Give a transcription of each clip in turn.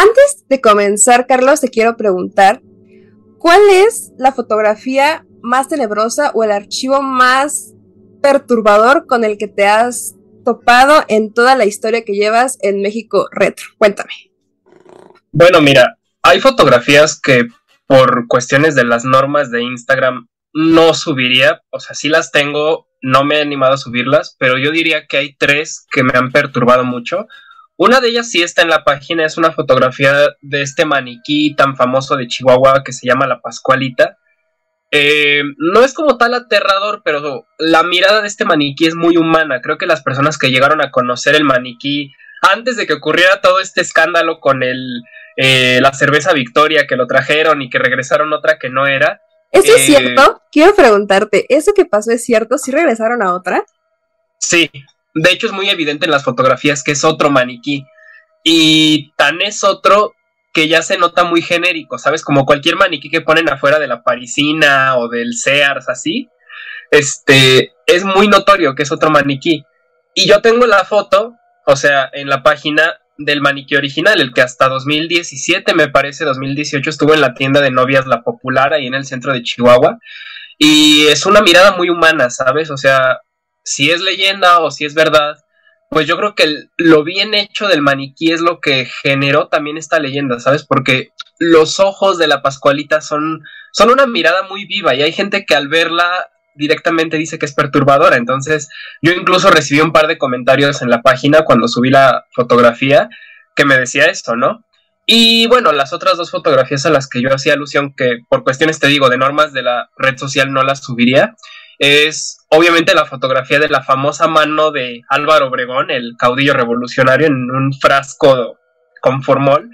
Antes de comenzar, Carlos, te quiero preguntar, ¿cuál es la fotografía más tenebrosa o el archivo más perturbador con el que te has topado en toda la historia que llevas en México Retro? Cuéntame. Bueno, mira, hay fotografías que por cuestiones de las normas de Instagram no subiría, o sea, sí las tengo, no me he animado a subirlas, pero yo diría que hay tres que me han perturbado mucho. Una de ellas sí está en la página, es una fotografía de este maniquí tan famoso de Chihuahua que se llama La Pascualita. Eh, no es como tal aterrador, pero la mirada de este maniquí es muy humana. Creo que las personas que llegaron a conocer el maniquí antes de que ocurriera todo este escándalo con el, eh, la cerveza Victoria que lo trajeron y que regresaron otra que no era, ¿Eso es eh, cierto? Quiero preguntarte, ¿eso que pasó es cierto? ¿Sí regresaron a otra? Sí, de hecho es muy evidente en las fotografías que es otro maniquí. Y tan es otro que ya se nota muy genérico, ¿sabes? Como cualquier maniquí que ponen afuera de la Parisina o del Sears, así. Este, es muy notorio que es otro maniquí. Y yo tengo la foto, o sea, en la página del maniquí original, el que hasta 2017, me parece, 2018, estuvo en la tienda de novias La Popular, ahí en el centro de Chihuahua. Y es una mirada muy humana, ¿sabes? O sea, si es leyenda o si es verdad, pues yo creo que lo bien hecho del maniquí es lo que generó también esta leyenda, ¿sabes? Porque los ojos de la Pascualita son, son una mirada muy viva y hay gente que al verla directamente dice que es perturbadora. Entonces, yo incluso recibí un par de comentarios en la página cuando subí la fotografía que me decía esto, ¿no? Y bueno, las otras dos fotografías a las que yo hacía alusión, que por cuestiones te digo, de normas de la red social no las subiría, es obviamente la fotografía de la famosa mano de Álvaro Obregón, el caudillo revolucionario, en un frasco con formol,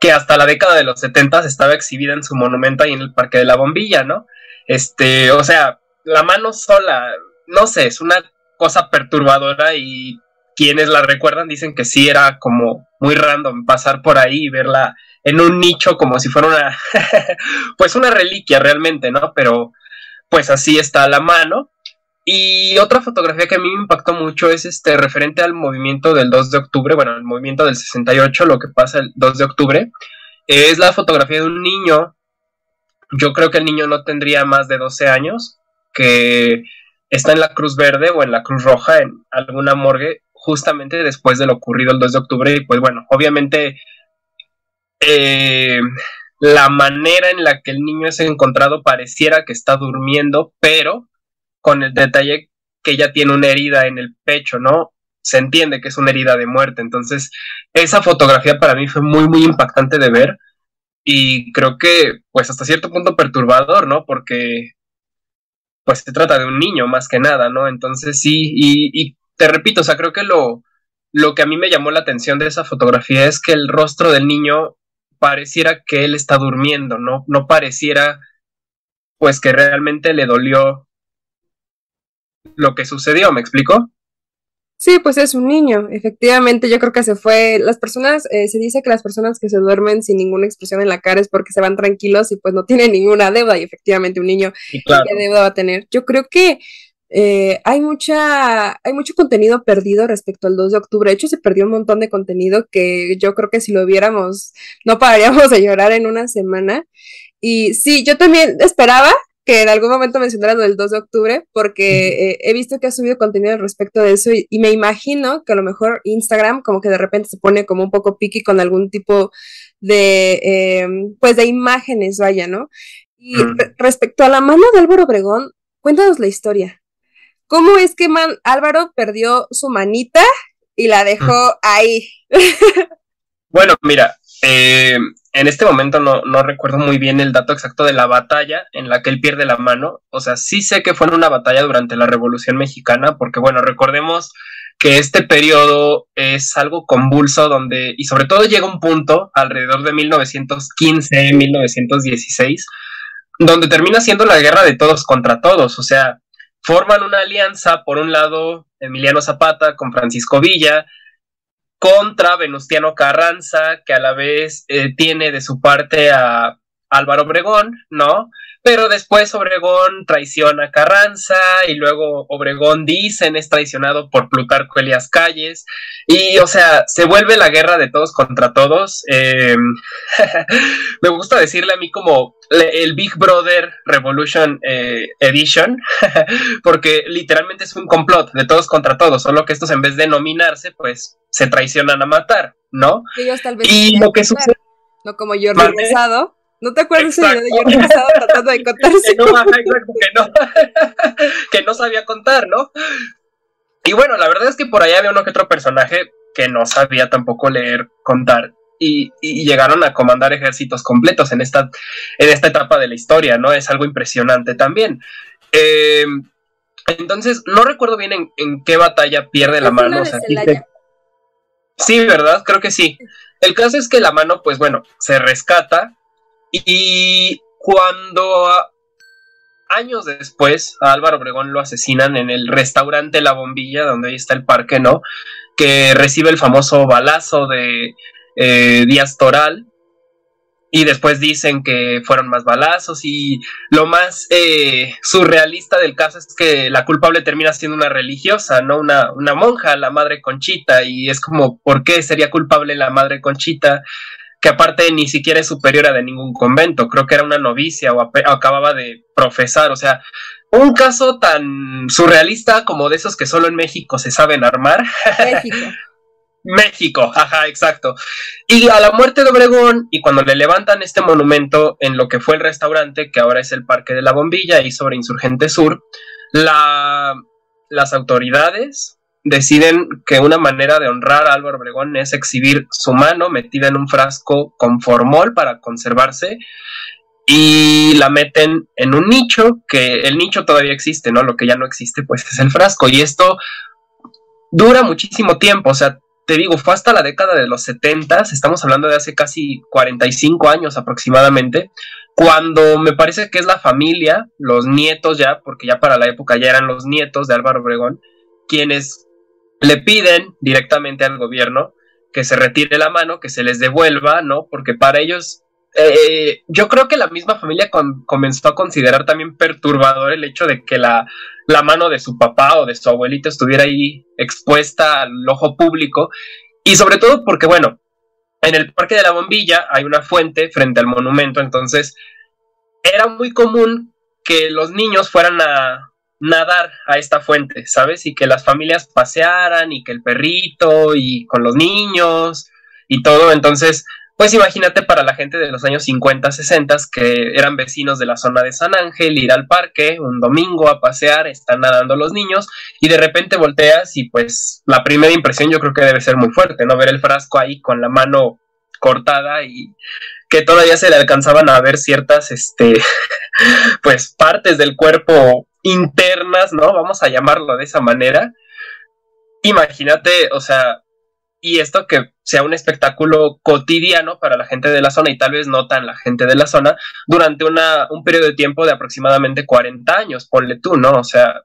que hasta la década de los 70 estaba exhibida en su monumento ahí en el Parque de la Bombilla, ¿no? Este, o sea, la mano sola, no sé, es una cosa perturbadora y quienes la recuerdan dicen que sí era como muy random pasar por ahí y verla en un nicho como si fuera una, pues una reliquia realmente, ¿no? Pero pues así está la mano. Y otra fotografía que a mí me impactó mucho es este referente al movimiento del 2 de octubre, bueno, el movimiento del 68, lo que pasa el 2 de octubre, es la fotografía de un niño, yo creo que el niño no tendría más de 12 años, que está en la Cruz Verde o en la Cruz Roja, en alguna morgue, justamente después de lo ocurrido el 2 de octubre. Y pues bueno, obviamente eh, la manera en la que el niño es encontrado pareciera que está durmiendo, pero con el detalle que ya tiene una herida en el pecho, ¿no? Se entiende que es una herida de muerte. Entonces, esa fotografía para mí fue muy, muy impactante de ver. Y creo que, pues, hasta cierto punto perturbador, ¿no? Porque pues se trata de un niño más que nada, ¿no? Entonces sí, y, te repito, o sea, creo que lo, lo que a mí me llamó la atención de esa fotografía es que el rostro del niño pareciera que él está durmiendo, ¿no? No pareciera, pues, que realmente le dolió lo que sucedió, ¿me explico? Sí, pues es un niño. Efectivamente, yo creo que se fue. Las personas, eh, se dice que las personas que se duermen sin ninguna expresión en la cara es porque se van tranquilos y pues no tienen ninguna deuda. Y efectivamente, un niño, ¿qué deuda va a tener? Yo creo que eh, hay mucha, hay mucho contenido perdido respecto al 2 de octubre. De hecho, se perdió un montón de contenido que yo creo que si lo viéramos, no pararíamos de llorar en una semana. Y sí, yo también esperaba que en algún momento mencionaras lo del 2 de octubre, porque eh, he visto que ha subido contenido al respecto de eso y, me imagino que a lo mejor Instagram como que de repente se pone como un poco piqui con algún tipo de, em, pues de imágenes, vaya, ¿no? Y respecto a la mano de Álvaro Obregón, cuéntanos la historia. ¿Cómo es que Álvaro perdió su manita y la dejó ahí? bueno, mira, eh, en este momento no, no, recuerdo muy bien el dato exacto de la batalla en la que él pierde la mano. O sea, sí sé que fue en una batalla durante la Revolución Mexicana, porque bueno, recordemos que este periodo es algo convulso donde, y sobre todo llega un punto alrededor de 1915, 1916, donde termina siendo la guerra de todos contra todos. O sea, forman una alianza, por un lado, Emiliano Zapata con Francisco Villa, contra Venustiano Carranza, que a la vez eh, tiene de su parte a, Álvaro Obregón, ¿no? Pero después Obregón traiciona a Carranza y luego Obregón dicen es traicionado por Plutarco Elias Calles y o sea, se vuelve la guerra de todos contra todos. Em, me gusta decirle a mí como el Big Brother Revolution eh, Edition, porque literalmente es un complot de todos contra todos, solo que estos en vez de nominarse, pues se traicionan a matar, ¿no? y lo que sucede... No como yo regresado ¿No te acuerdas de yo estaba tratando de contar que no, que no, que no sabía contar, ¿no? Y bueno, la verdad es que por ahí había uno que otro personaje que no sabía tampoco leer, contar. Y, llegaron a comandar ejércitos completos en esta, en esta etapa de la historia, ¿no? Es algo impresionante también. Eh, entonces, no recuerdo bien en, qué batalla pierde la mano. sí, ¿verdad? Creo que sí. El caso es que la mano, pues bueno, se rescata y cuando años después a Álvaro Obregón lo asesinan en el restaurante La Bombilla, donde ahí está el parque, ¿no? Que recibe el famoso balazo de eh, Díaz Toral. Y después dicen que fueron más balazos y lo más eh, surrealista del caso es que la culpable termina siendo una religiosa, ¿no? Una, una monja, la madre Conchita, y es como, ¿por qué sería culpable la madre Conchita? Que aparte ni siquiera es superiora de ningún convento, creo que era una novicia o, acababa de profesar, o sea, un caso tan surrealista como de esos que solo en México se saben armar. México. México, ajá, exacto. Y a la muerte de Obregón, y cuando le levantan este monumento en lo que fue el restaurante, que ahora es el Parque de la Bombilla, y sobre Insurgente Sur, la, las autoridades deciden que una manera de honrar a Álvaro Obregón es exhibir su mano metida en un frasco con formol para conservarse y la meten en un nicho, que el nicho todavía existe, ¿no? Lo que ya no existe pues es el frasco y esto dura muchísimo tiempo, o sea, te digo, fue hasta la década de los 70, estamos hablando de hace casi 45 años aproximadamente, cuando me parece que es la familia, los nietos ya, porque ya para la época ya eran los nietos de Álvaro Obregón, quienes le piden directamente al gobierno que se retire la mano, que se les devuelva, ¿no? Porque para ellos, eh, yo creo que la misma familia comenzó a considerar también perturbador el hecho de que la, la mano de su papá o de su abuelito estuviera ahí expuesta al ojo público. Y sobre todo porque, bueno, en el Parque de la Bombilla hay una fuente frente al monumento, entonces era muy común que los niños fueran a, nadar a esta fuente, ¿sabes? Y que las familias pasearan y que el perrito y con los niños y todo. Entonces, pues imagínate para la gente de los años 50, 60 que eran vecinos de la zona de San Ángel, ir al parque un domingo a pasear, están nadando los niños y de repente volteas y pues la primera impresión yo creo que debe ser muy fuerte, ¿no? Ver el frasco ahí con la mano cortada y que todavía se le alcanzaban a ver ciertas, este, pues partes del cuerpo internas, ¿no? Vamos a llamarlo de esa manera. Imagínate, o sea, y esto que sea un espectáculo cotidiano para la gente de la zona y tal vez no tan la gente de la zona durante una, un periodo de tiempo de aproximadamente 40 años, ponle tú, ¿no? O sea,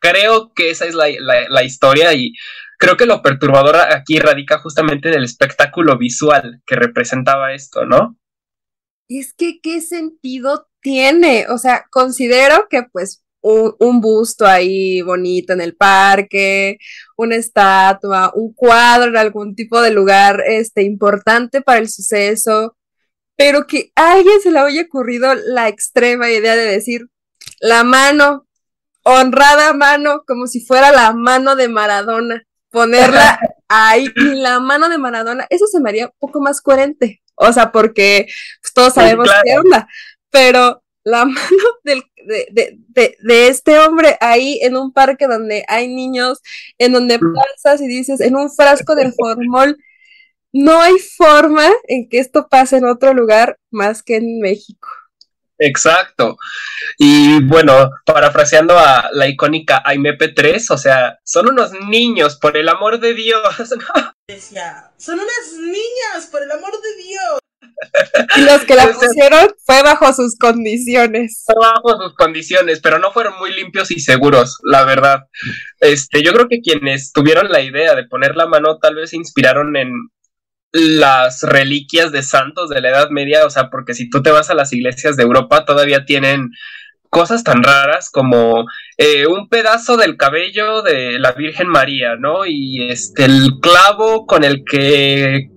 creo que esa es la, la historia y creo que lo perturbador aquí radica justamente en el espectáculo visual que representaba esto, ¿no? Es que, ¿qué sentido tiene? O sea, considero que pues un, busto ahí bonito en el parque, una estatua, un cuadro en algún tipo de lugar este, importante para el suceso, pero que a alguien se le haya ocurrido la extrema idea de decir la mano, honrada mano, como si fuera la mano de Maradona, ponerla ahí, y la mano de Maradona, eso se me haría un poco más coherente, o sea, porque pues, todos sabemos qué onda, pero la mano del, de, de, de, este hombre ahí en un parque donde hay niños, en donde mm. pasas y dices, en un frasco de formol, no hay forma en que esto pase en otro lugar más que en México. Exacto. Y bueno, parafraseando a la icónica AIMP3, o sea, son unos niños, por el amor de Dios. Decía, son unas niñas, por el amor de Dios. Y los que la pusieron fue bajo sus condiciones. Fue bajo sus condiciones, pero no fueron muy limpios y seguros, la verdad. Este, yo creo que quienes tuvieron la idea de poner la mano tal vez se inspiraron en las reliquias de santos de la Edad Media, o sea, porque si tú te vas a las iglesias de Europa, todavía tienen cosas tan raras como eh, un pedazo del cabello de la Virgen María, ¿no? Y este, el clavo con el que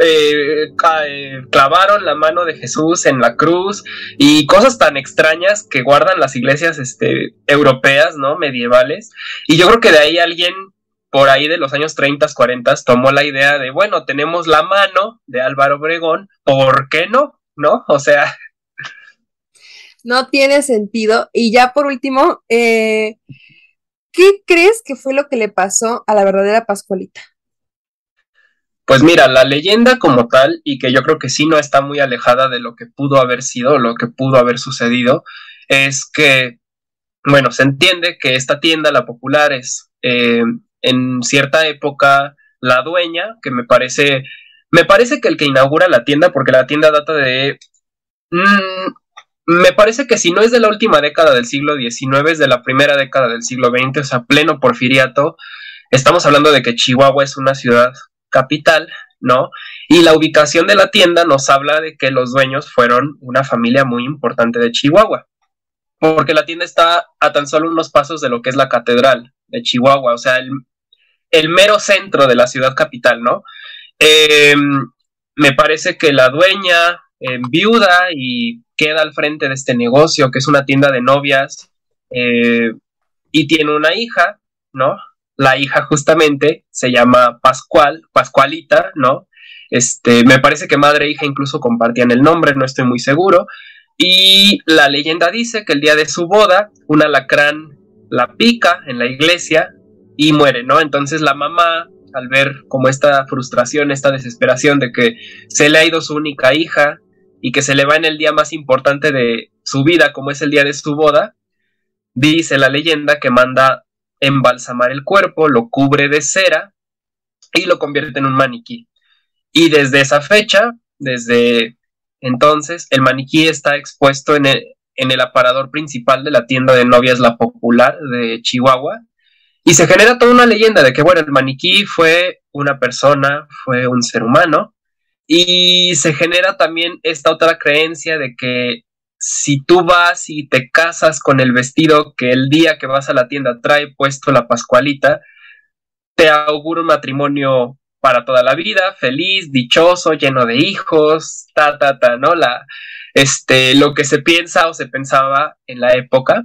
eh, eh, clavaron la mano de Jesús en la cruz y cosas tan extrañas que guardan las iglesias este, europeas, ¿no? Medievales. Y yo creo que de ahí alguien por ahí de los años 30, 40 tomó la idea de, bueno, tenemos la mano de Álvaro Obregón, ¿por qué no? ¿No? O sea... No tiene sentido. Y ya por último, eh, ¿qué crees que fue lo que le pasó a la verdadera Pascualita? Pues mira, la leyenda como tal, y que yo creo que sí no está muy alejada de lo que pudo haber sido, lo que pudo haber sucedido, es que, bueno, se entiende que esta tienda, la popular, es eh, en cierta época la dueña, que me parece, me parece que el que inaugura la tienda, porque la tienda data de... Mm, me parece que si no es de la última década del siglo XIX, es de la primera década del siglo XX, o sea, pleno porfiriato. Estamos hablando de que Chihuahua es una ciudad capital, ¿no? Y la ubicación de la tienda nos habla de que los dueños fueron una familia muy importante de Chihuahua, porque la tienda está a tan solo unos pasos de lo que es la catedral de Chihuahua, o sea, el, el mero centro de la ciudad capital, ¿no? Em, me parece que la dueña em, viuda y queda al frente de este negocio, que es una tienda de novias, eh, y tiene una hija, ¿no? La hija justamente se llama Pascual, Pascualita, ¿no? Este, me parece que madre e hija incluso compartían el nombre, no estoy muy seguro. Y la leyenda dice que el día de su boda, un alacrán la pica en la iglesia y muere, ¿no? Entonces la mamá, al ver como esta frustración, esta desesperación de que se le ha ido su única hija y que se le va en el día más importante de su vida, como es el día de su boda, dice la leyenda que manda embalsamar el cuerpo, lo cubre de cera y lo convierte en un maniquí. Y desde esa fecha, desde entonces, el maniquí está expuesto en el, aparador principal de la tienda de novias La Popular de Chihuahua y se genera toda una leyenda de que, bueno, el maniquí fue una persona, fue un ser humano. Y se genera también esta otra creencia de que si tú vas y te casas con el vestido que el día que vas a la tienda trae puesto la Pascualita, te augura un matrimonio para toda la vida, feliz, dichoso, lleno de hijos, ta, ta, ta, ¿no? La, este, lo que se piensa o se pensaba en la época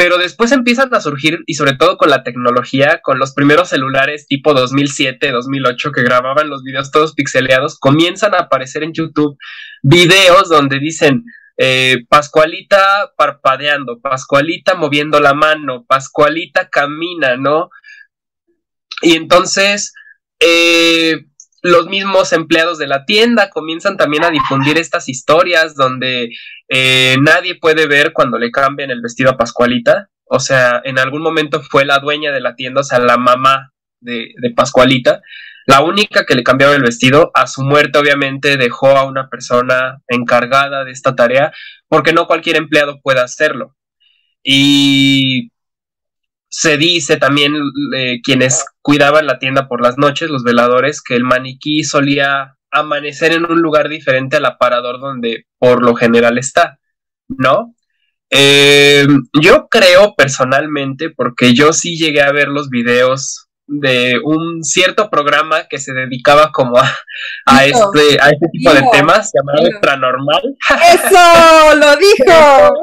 pero después empiezan a surgir, y sobre todo con la tecnología, con los primeros celulares tipo 2007, 2008 que grababan los videos todos pixeleados, comienzan a aparecer en YouTube videos donde dicen eh, Pascualita parpadeando, Pascualita moviendo la mano, Pascualita camina, ¿no? Y entonces, eh, los mismos empleados de la tienda comienzan también a difundir estas historias donde eh, nadie puede ver cuando le cambian el vestido a Pascualita. O sea, en algún momento fue la dueña de la tienda, o sea, la mamá de, de Pascualita, la única que le cambiaba el vestido. A su muerte, obviamente, dejó a una persona encargada de esta tarea, porque no cualquier empleado puede hacerlo. Y se dice también eh, quienes cuidaban la tienda por las noches, los veladores, que el maniquí solía amanecer en un lugar diferente al aparador donde por lo general está, ¿no? Eh, yo creo personalmente, porque yo sí llegué a ver los videos de un cierto programa que se dedicaba como a, este, a este tipo de temas llamado Paranormal. ¡Eso! ¡Lo dijo!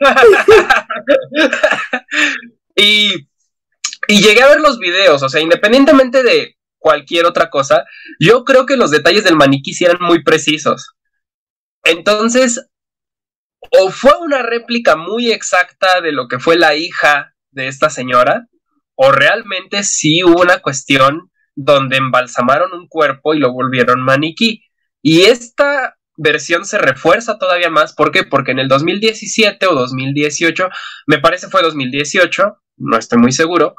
Y, llegué a ver los videos, o sea, independientemente de cualquier otra cosa, yo creo que los detalles del maniquí sí eran muy precisos. Entonces, o fue una réplica muy exacta de lo que fue la hija de esta señora, o realmente sí hubo una cuestión donde embalsamaron un cuerpo y lo volvieron maniquí. Y esta versión se refuerza todavía más. ¿Por qué? Porque en el 2017 o 2018, me parece fue 2018, no estoy muy seguro,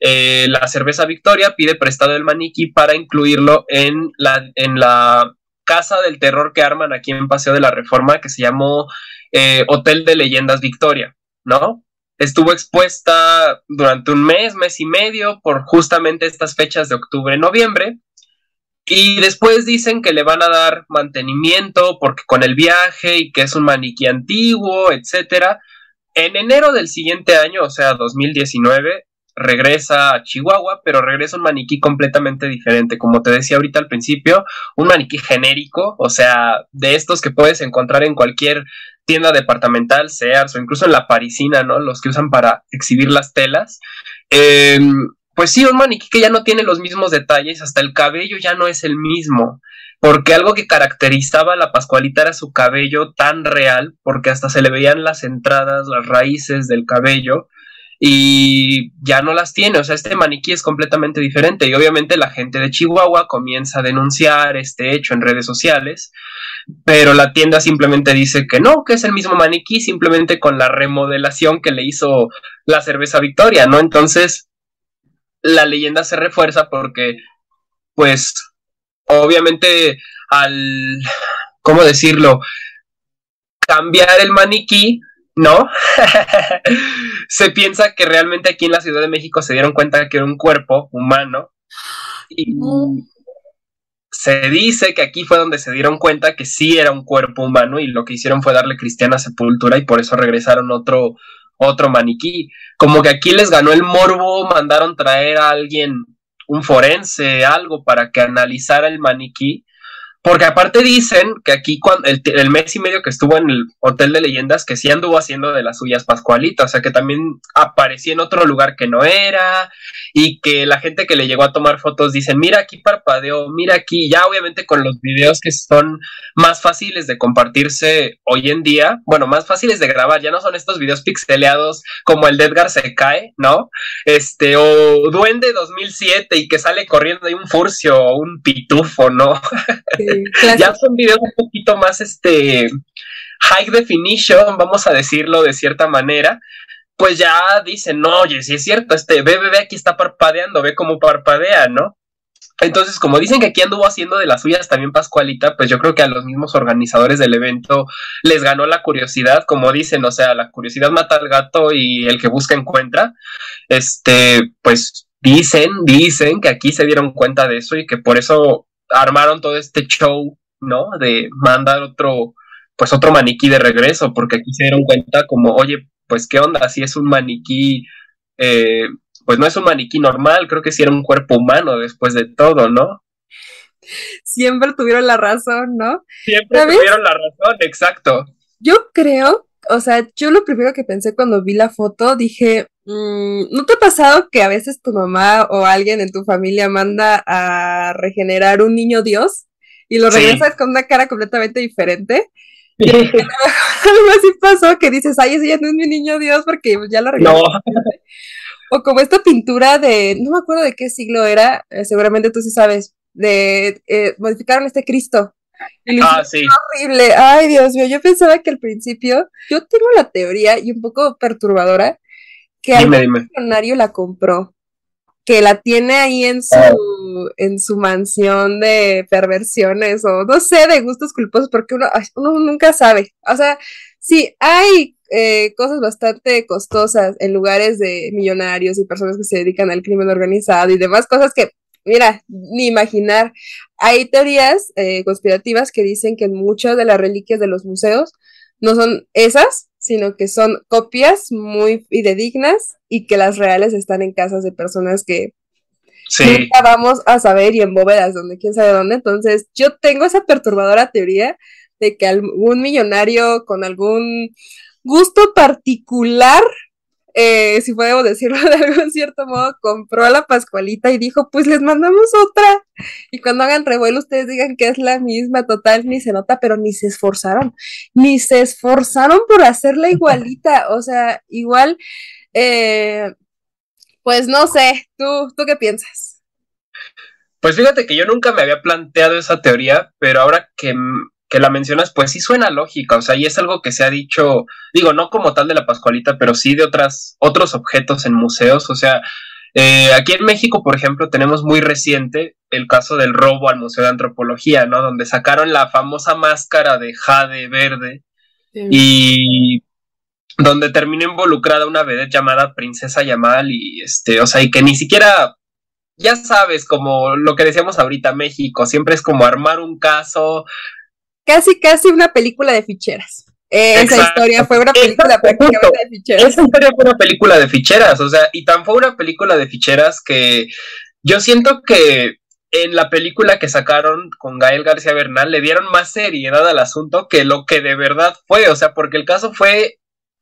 eh, la cerveza Victoria pide prestado el maniquí para incluirlo en la, en la casa del terror que arman aquí en Paseo de la Reforma, que se llamó eh, Hotel de Leyendas Victoria, ¿no? Estuvo expuesta durante un mes, mes y medio, por justamente estas fechas de octubre, noviembre, Y después dicen que le van a dar mantenimiento porque con el viaje y que es un maniquí antiguo, etcétera. En enero del siguiente año, o sea, 2019, regresa a Chihuahua, pero regresa un maniquí completamente diferente. Como te decía ahorita al principio, un maniquí genérico, o sea, de estos que puedes encontrar en cualquier tienda departamental, Sears o incluso en la parisina, ¿no? Los que usan para exhibir las telas. Em, pues sí, un maniquí que ya no tiene los mismos detalles, hasta el cabello ya no es el mismo, porque algo que caracterizaba a la Pascualita era su cabello tan real, porque hasta se le veían las entradas, las raíces del cabello, y ya no las tiene, o sea, este maniquí es completamente diferente y obviamente la gente de Chihuahua comienza a denunciar este hecho en redes sociales, pero la tienda simplemente dice que no, que es el mismo maniquí, simplemente con la remodelación que le hizo la cerveza Victoria, ¿no? Entonces, la leyenda se refuerza porque, pues, obviamente al, ¿cómo decirlo? Cambiar el maniquí ¿no? se piensa que realmente aquí en la Ciudad de México se dieron cuenta que era un cuerpo humano y se dice que aquí fue donde se dieron cuenta que sí era un cuerpo humano y lo que hicieron fue darle cristiana sepultura y por eso regresaron otro otro maniquí. Como que aquí les ganó el morbo, mandaron traer a alguien, un forense, algo para que analizara el maniquí porque aparte dicen que aquí cuando el, mes y medio que estuvo en el Hotel de Leyendas, que sí anduvo haciendo de las suyas Pascualita, o sea que también aparecía en otro lugar que no era, y que la gente que le llegó a tomar fotos dicen, mira aquí parpadeó, mira aquí, ya obviamente con los videos que son más fáciles de compartirse hoy en día, bueno, más fáciles de grabar, ya no son estos videos pixeleados como el de Edgar se cae, ¿no? Este, o Duende 2007 y que sale corriendo ahí un furcio o un pitufo, ¿no? ya son videos un poquito más este high definition, vamos a decirlo de cierta manera, pues ya dicen, no, oye, si es cierto, este, ve, aquí está parpadeando, ve cómo parpadea, ¿no? Entonces, como dicen que aquí anduvo haciendo de las suyas también Pascualita, pues yo creo que a los mismos organizadores del evento les ganó la curiosidad, como dicen, o sea, la curiosidad mata al gato y el que busca encuentra. Este, pues dicen, dicen que aquí se dieron cuenta de eso y que por eso armaron todo este show, ¿no? De mandar otro, pues otro maniquí de regreso, porque aquí se dieron cuenta como, oye, pues qué onda, si es un maniquí, eh, pues no es un maniquí normal, creo que sí era un cuerpo humano después de todo, ¿no? Siempre tuvieron la razón, ¿no? Siempre tuvieron la razón, exacto. Yo creo, o sea, yo lo primero que pensé cuando vi la foto, dije, ¿No te ha pasado que a veces tu mamá o alguien en tu familia manda a regenerar un niño Dios y lo regresas con una cara completamente diferente? algo así pasó que dices, ay, ese ya no es mi niño Dios porque ya lo regresé. O como esta pintura de, no me acuerdo de qué siglo era, eh, seguramente tú sí sabes, de eh, modificaron este Cristo. ah, sí. Horrible. Ay, Dios mío, yo pensaba que al principio, yo tengo la teoría y un poco perturbadora que el millonario la compró, que la tiene ahí en su, ah. en su mansión de perversiones o no sé, de gustos culposos, porque uno, uno nunca sabe. O sea, sí, hay eh, cosas bastante costosas en lugares de millonarios y personas que se dedican al crimen organizado y demás cosas que, mira, ni imaginar. Hay teorías eh, conspirativas que dicen que muchas de las reliquias de los museos no son esas, sino que son copias muy fidedignas y que las reales están en casas de personas que nunca vamos a saber y en bóvedas donde quién sabe dónde. Entonces, yo tengo esa perturbadora teoría de que algún millonario con algún gusto particular eh, si podemos decirlo de algún cierto modo, compró a la Pascualita y dijo, pues les mandamos otra. Y cuando hagan revuelo, ustedes digan que es la misma, total, ni se nota, pero ni se esforzaron, ni se esforzaron por hacerla igualita. O sea, igual, eh, pues no sé, ¿tú, ¿tú qué piensas? Pues fíjate que yo nunca me había planteado esa teoría, pero ahora que que la mencionas, pues sí suena lógica, o sea, y es algo que se ha dicho, digo, no como tal de la Pascualita, pero sí de otras, otros objetos en museos, o sea, eh, aquí en México, por ejemplo, tenemos muy reciente el caso del robo al Museo de Antropología, ¿no? Donde sacaron la famosa máscara de jade verde y donde terminó involucrada una vedette llamada Princesa Yamal y este, o sea, y que ni siquiera ya sabes, como lo que decíamos ahorita, México, siempre es como armar un caso. Casi, casi una película de ficheras. esa historia fue una película prácticamente de ficheras. Esa historia fue una película de ficheras, o sea, y tan fue una película de ficheras que yo siento que en la película que sacaron con Gael García Bernal le dieron más seriedad al asunto que lo que de verdad fue, o sea, porque el caso fue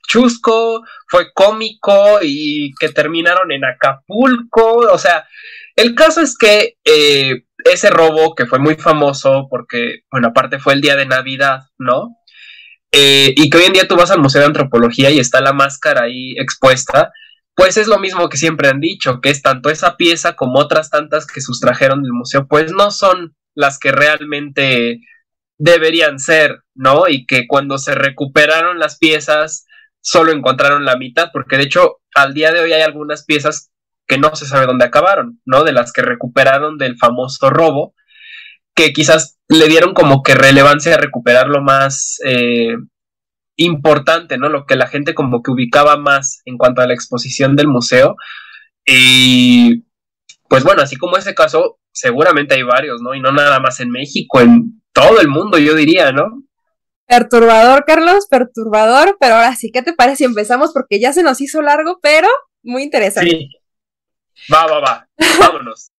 chusco, fue cómico y que terminaron en Acapulco, o sea, el caso es que eh, ese robo que fue muy famoso porque, bueno, aparte fue el día de Navidad, ¿no? Eh, y que hoy en día tú vas al Museo de Antropología y está la máscara ahí expuesta, pues es lo mismo que siempre han dicho, que es tanto esa pieza como otras tantas que sustrajeron del museo, pues no son las que realmente deberían ser, ¿no? Y que cuando se recuperaron las piezas, solo encontraron la mitad, porque de hecho al día de hoy hay algunas piezas que no se sabe dónde acabaron, ¿no? De las que recuperaron del famoso robo, que quizás le dieron como que relevancia a recuperar lo más eh, importante, ¿no? Lo que la gente como que ubicaba más en cuanto a la exposición del museo. Y pues bueno, así como ese caso, seguramente hay varios, ¿no? Y no nada más en México, en todo el mundo, yo diría, ¿no? Perturbador, Carlos, perturbador, pero ahora sí, ¿qué te parece si empezamos? Porque ya se nos hizo largo, pero muy interesante. Sí. Va, va, va. Vámonos.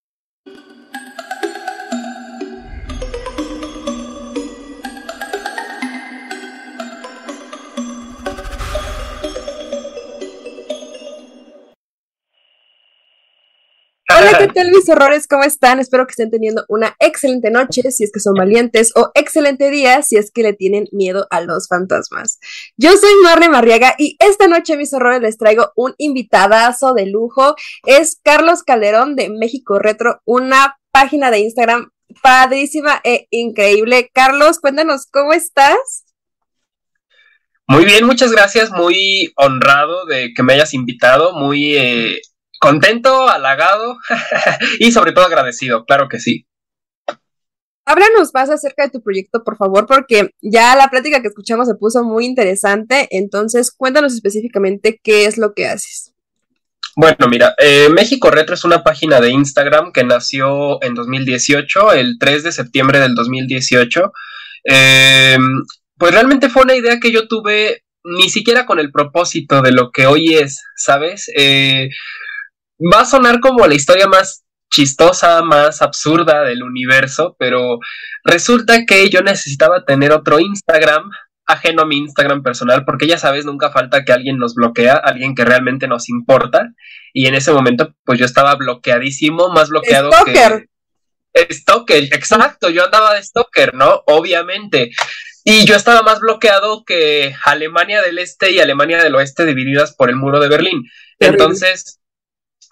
Hola, ¿qué tal mis horrores? ¿Cómo están? Espero que estén teniendo una excelente noche, si es que son valientes, o excelente día, si es que le tienen miedo a los fantasmas. Yo soy Marne Marriaga y esta noche, mis horrores, les traigo un invitadazo de lujo. Es Carlos Calderón de México Retro, una página de Instagram padrísima e increíble. Carlos, cuéntanos, ¿cómo estás? Muy bien, muchas gracias, muy honrado de que me hayas invitado, muy eh, contento, halagado y sobre todo agradecido, claro que sí. Háblanos más acerca de tu proyecto, por favor, porque ya la plática que escuchamos se puso muy interesante. Entonces, cuéntanos específicamente qué es lo que haces. Bueno, mira, eh, México Retro es una página de Instagram que nació en 2018, el 3 de septiembre del 2018. Eh, pues realmente fue una idea que yo tuve ni siquiera con el propósito de lo que hoy es, ¿sabes? Eh, va a sonar como la historia más chistosa, más absurda del universo, pero resulta que yo necesitaba tener otro Instagram ajeno a mi Instagram personal, porque ya sabes, nunca falta que alguien nos bloquea, alguien que realmente nos importa, y en ese momento pues yo estaba bloqueadísimo, más bloqueado Stalker. que... Stalker, exacto, yo andaba de Stalker, ¿no? Obviamente. Y yo estaba más bloqueado que Alemania del Este y Alemania del Oeste divididas por el muro de Berlín. Entonces,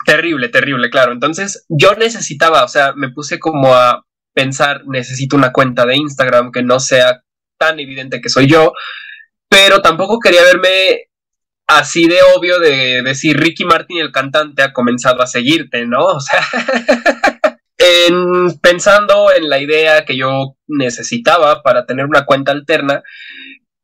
Terrible, terrible, claro. Entonces yo necesitaba, o sea, me puse como a pensar, necesito una cuenta de Instagram que no sea tan evidente que soy yo, pero tampoco quería verme así de obvio de decir Ricky Martin, el cantante, ha comenzado a seguirte, ¿no? O sea, en, pensando en la idea que yo necesitaba para tener una cuenta alterna,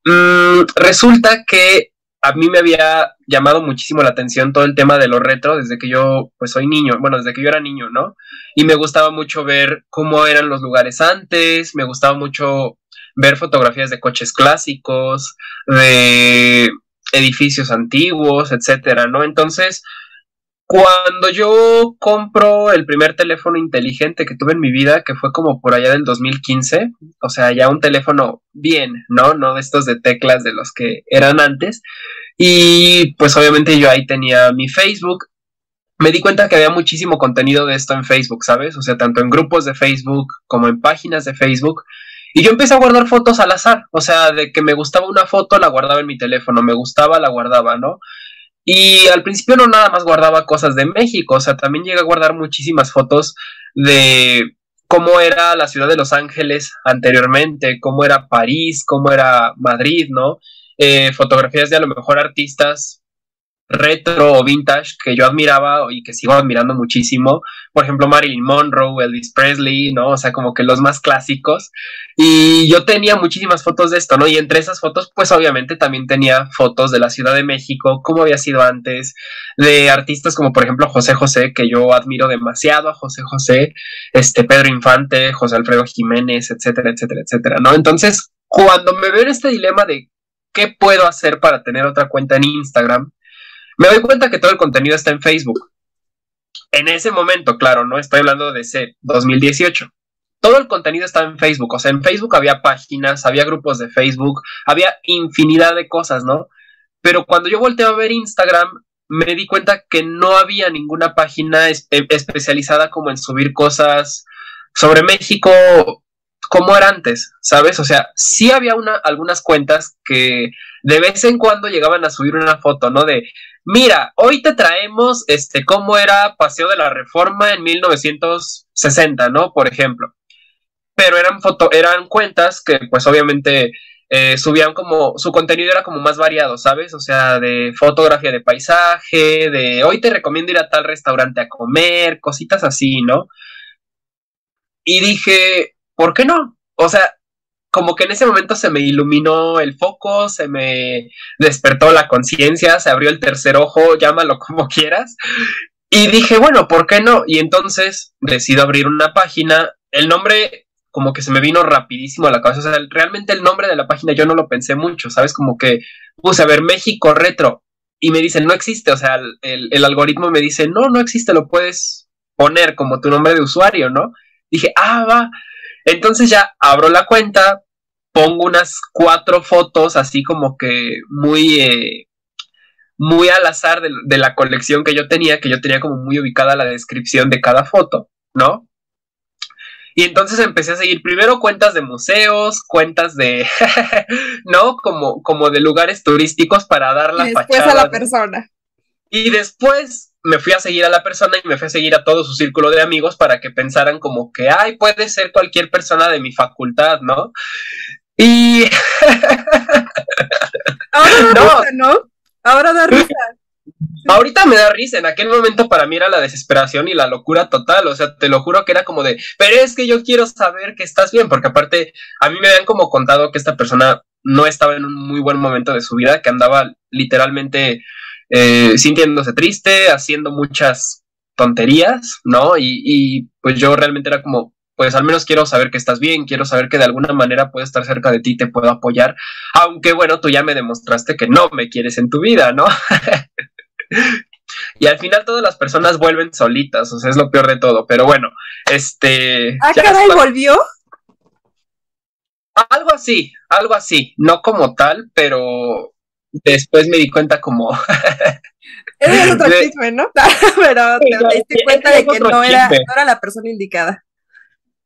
mm, resulta que a mí me había llamado muchísimo la atención todo el tema de lo retro desde que yo pues soy niño, bueno, desde que yo era niño, ¿no? Y me gustaba mucho ver cómo eran los lugares antes, me gustaba mucho ver fotografías de coches clásicos, de edificios antiguos, etcétera, ¿no? Entonces, cuando yo compro el primer teléfono inteligente que tuve en mi vida, que fue como por allá del 2015, o sea, ya un teléfono bien, ¿no? No de estos de teclas de los que eran antes. Y pues obviamente yo ahí tenía mi Facebook. Me di cuenta que había muchísimo contenido de esto en Facebook, ¿sabes? O sea, tanto en grupos de Facebook como en páginas de Facebook. Y yo empecé a guardar fotos al azar, o sea, de que me gustaba una foto, la guardaba en mi teléfono, me gustaba, la guardaba, ¿no? Y al principio no nada más guardaba cosas de México, o sea, también llegué a guardar muchísimas fotos de cómo era la ciudad de Los Ángeles anteriormente, cómo era París, cómo era Madrid, ¿no? Eh, fotografías de a lo mejor artistas retro o vintage que yo admiraba y que sigo admirando muchísimo. Por ejemplo, Marilyn Monroe, Elvis Presley, ¿no? O sea, como que los más clásicos. Y yo tenía muchísimas fotos de esto, ¿no? Y entre esas fotos, pues obviamente también tenía fotos de la Ciudad de México, como había sido antes, de artistas como por ejemplo José José, que yo admiro demasiado a José José, este Pedro Infante, José Alfredo Jiménez, etcétera, etcétera, etcétera, ¿no? Entonces, cuando me veo en este dilema de qué puedo hacer para tener otra cuenta en Instagram, me doy cuenta que todo el contenido está en Facebook. En ese momento, claro, no estoy hablando de ese 2018. Todo el contenido estaba en Facebook, o sea, en Facebook había páginas, había grupos de Facebook, había infinidad de cosas, ¿no? Pero cuando yo volteé a ver Instagram, me di cuenta que no había ninguna página especializada como en subir cosas sobre México como era antes, ¿sabes? O sea, sí había una, algunas cuentas que de vez en cuando llegaban a subir una foto, ¿no? De, mira, hoy te traemos, este, cómo era Paseo de la Reforma en 1960, ¿no? Por ejemplo. Pero eran foto, eran cuentas que, pues, obviamente, eh, subían como, su contenido era como más variado, ¿sabes? O sea, de fotografía de paisaje, de hoy te recomiendo ir a tal restaurante a comer, cositas así, ¿no? Y dije, ¿por qué no? O sea, como que en ese momento se me iluminó el foco, se me despertó la conciencia, se abrió el tercer ojo, llámalo como quieras. Y dije, bueno, ¿por qué no? Y entonces decido abrir una página. El nombre como que se me vino rapidísimo a la cabeza. O sea, realmente el nombre de la página yo no lo pensé mucho, ¿sabes? Como que puse a ver México Retro y me dicen, no existe. O sea, el, el algoritmo me dice, no, no existe, lo puedes poner como tu nombre de usuario, ¿no? Dije, ah, va. Entonces ya abro la cuenta, pongo unas cuatro fotos así como que muy, eh, muy al azar de, la colección que yo tenía, que yo tenía como muy ubicada la descripción de cada foto, ¿no? Y entonces empecé a seguir primero cuentas de museos, cuentas de, ¿no? Como, como de lugares turísticos para dar la y después a la persona. Y después me fui a seguir a la persona y me fui a seguir a todo su círculo de amigos para que pensaran como que, ay, puede ser cualquier persona de mi facultad, ¿no? Y... Ahora da risa, ¿no? Ahora da risa. Ahorita me da risa, en aquel momento para mí era la desesperación y la locura total, o sea, te lo juro que era como de, pero es que yo quiero saber que estás bien, porque aparte a mí me habían como contado que esta persona no estaba en un muy buen momento de su vida, que andaba literalmente eh, sintiéndose triste, haciendo muchas tonterías, ¿no? Y, pues yo realmente era como, pues al menos quiero saber que estás bien, quiero saber que de alguna manera puedo estar cerca de ti, te puedo apoyar, aunque bueno, tú ya me demostraste que no me quieres en tu vida, ¿no? y al final todas las personas vuelven solitas, o sea, es lo peor de todo, pero bueno, este... Ah, caray, volvió. Algo así, algo así, no como tal, pero después me di cuenta como... es otro chisme, ¿no? Pero te, diste cuenta de que no era, no era, la persona indicada.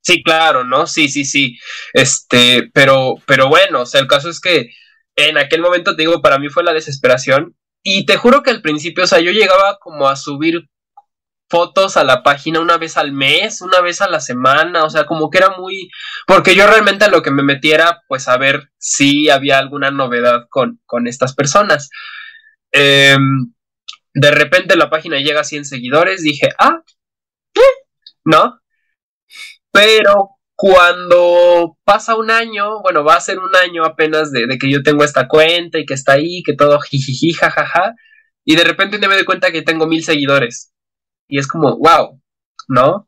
Sí, claro, ¿no? Sí, sí, sí. Este, pero, pero bueno, o sea, el caso es que en aquel momento, te digo, para mí fue la desesperación. Y te juro que al principio, o sea, yo llegaba como a subir fotos a la página una vez al mes, una vez a la semana, o sea, como que era muy, porque yo realmente lo que me metiera, pues a ver si había alguna novedad con, con estas personas. Em, de repente la página llega a 100 seguidores, dije, ah, ¿no? Pero cuando pasa un año, bueno, va a ser un año apenas de, de, que yo tengo esta cuenta y que está ahí, que todo jijiji, jajaja, y de repente me doy cuenta que tengo mil seguidores y es como, wow, ¿no?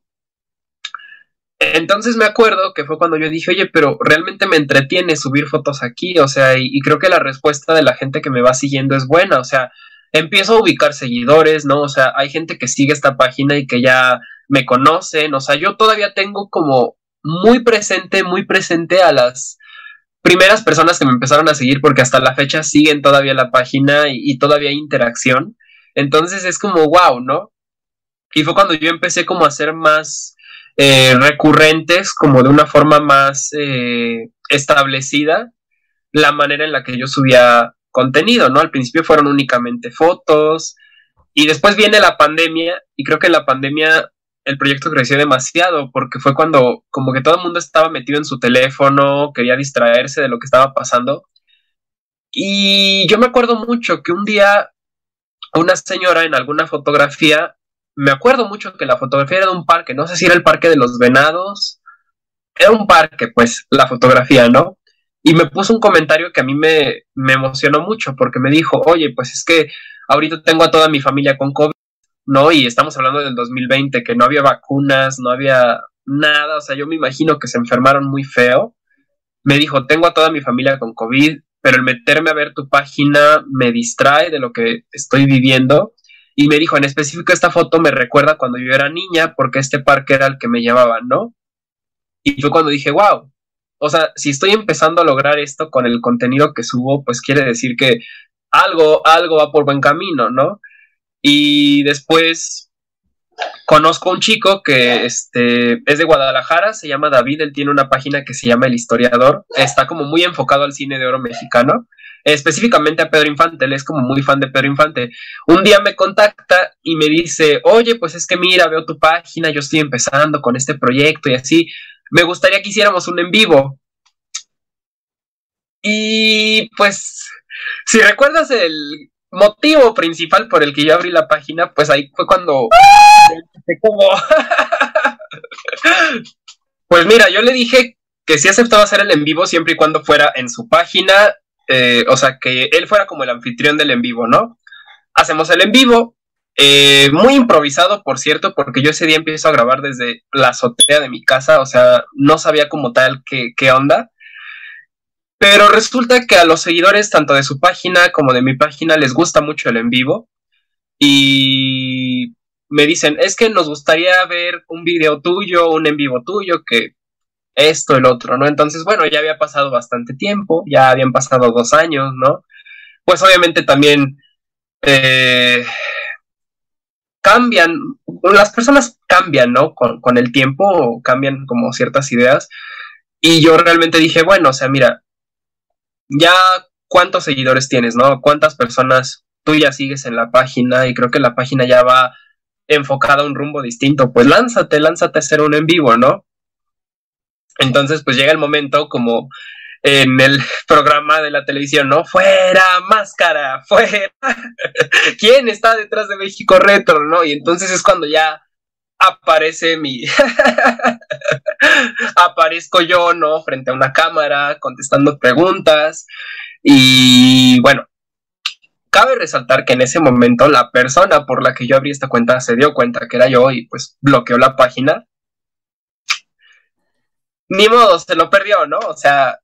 Entonces me acuerdo que fue cuando yo dije, oye, pero realmente me entretiene subir fotos aquí, o sea, y, creo que la respuesta de la gente que me va siguiendo es buena, o sea, empiezo a ubicar seguidores, ¿no? O sea, hay gente que sigue esta página y que ya me conocen, o sea, yo todavía tengo como muy presente, muy presente a las primeras personas que me empezaron a seguir porque hasta la fecha siguen todavía la página y todavía hay interacción. Entonces es como, wow, ¿no? Y fue cuando yo empecé como a ser más eh, recurrentes, como de una forma más eh, establecida, la manera en la que yo subía contenido, ¿no? Al principio fueron únicamente fotos y después viene la pandemia y creo que en la pandemia el proyecto creció demasiado porque fue cuando como que todo el mundo estaba metido en su teléfono, quería distraerse de lo que estaba pasando. Y yo me acuerdo mucho que un día una señora en alguna fotografía, me acuerdo mucho que la fotografía era de un parque, no sé si era el parque de los venados, era un parque, pues, la fotografía, ¿no? Y me puso un comentario que a mí me, me emocionó mucho porque me dijo, oye, pues es que ahorita tengo a toda mi familia con COVID, ¿no? Y estamos hablando del 2020, que no había vacunas, no había nada, o sea, yo me imagino que se enfermaron muy feo. Me dijo, tengo a toda mi familia con COVID, pero el meterme a ver tu página me distrae de lo que estoy viviendo. Y me dijo, en específico, esta foto me recuerda cuando yo era niña, porque este parque era el que me llevaba, ¿no? Y fue cuando dije, wow, o sea, si estoy empezando a lograr esto con el contenido que subo, pues quiere decir que algo, algo va por buen camino, ¿no? Y después conozco un chico que este, es de Guadalajara, se llama David, él tiene una página que se llama El Historiador, está como muy enfocado al cine de oro mexicano, específicamente a Pedro Infante, él es como muy fan de Pedro Infante. Un día me contacta y me dice, oye, pues es que mira, veo tu página, yo estoy empezando con este proyecto y así, me gustaría que hiciéramos un en vivo. Y pues, si recuerdas el motivo principal por el que yo abrí la página, pues ahí fue cuando... pues mira, yo le dije que sí aceptaba hacer el en vivo siempre y cuando fuera en su página, eh, o sea, que él fuera como el anfitrión del en vivo, ¿no? Hacemos el en vivo, eh, muy improvisado, por cierto, porque yo ese día empiezo a grabar desde la azotea de mi casa, o sea, no sabía como tal qué, qué onda. Pero resulta que a los seguidores, tanto de su página como de mi página, les gusta mucho el en vivo. Y me dicen, es que nos gustaría ver un video tuyo, un en vivo tuyo, que esto, el otro, ¿no? Entonces, bueno, ya había pasado bastante tiempo, ya habían pasado dos años, ¿no? Pues obviamente también eh, cambian, las personas cambian, ¿no? Con, con el tiempo cambian como ciertas ideas. Y yo realmente dije, bueno, o sea, mira, ya cuántos seguidores tienes, ¿no? ¿Cuántas personas tú ya sigues en la página? Y creo que la página ya va enfocada a un rumbo distinto. Pues lánzate, lánzate a hacer un en vivo, ¿no? Entonces, pues llega el momento como en el programa de la televisión, ¿no? Fuera, máscara, fuera. ¿Quién está detrás de México Retro, no? Y entonces es cuando ya aparece mi... Aparezco yo, ¿no? Frente a una cámara, contestando preguntas. Y bueno, cabe resaltar que en ese momento la persona por la que yo abrí esta cuenta se dio cuenta que era yo y pues bloqueó la página. Ni modo, se lo perdió, ¿no? O sea,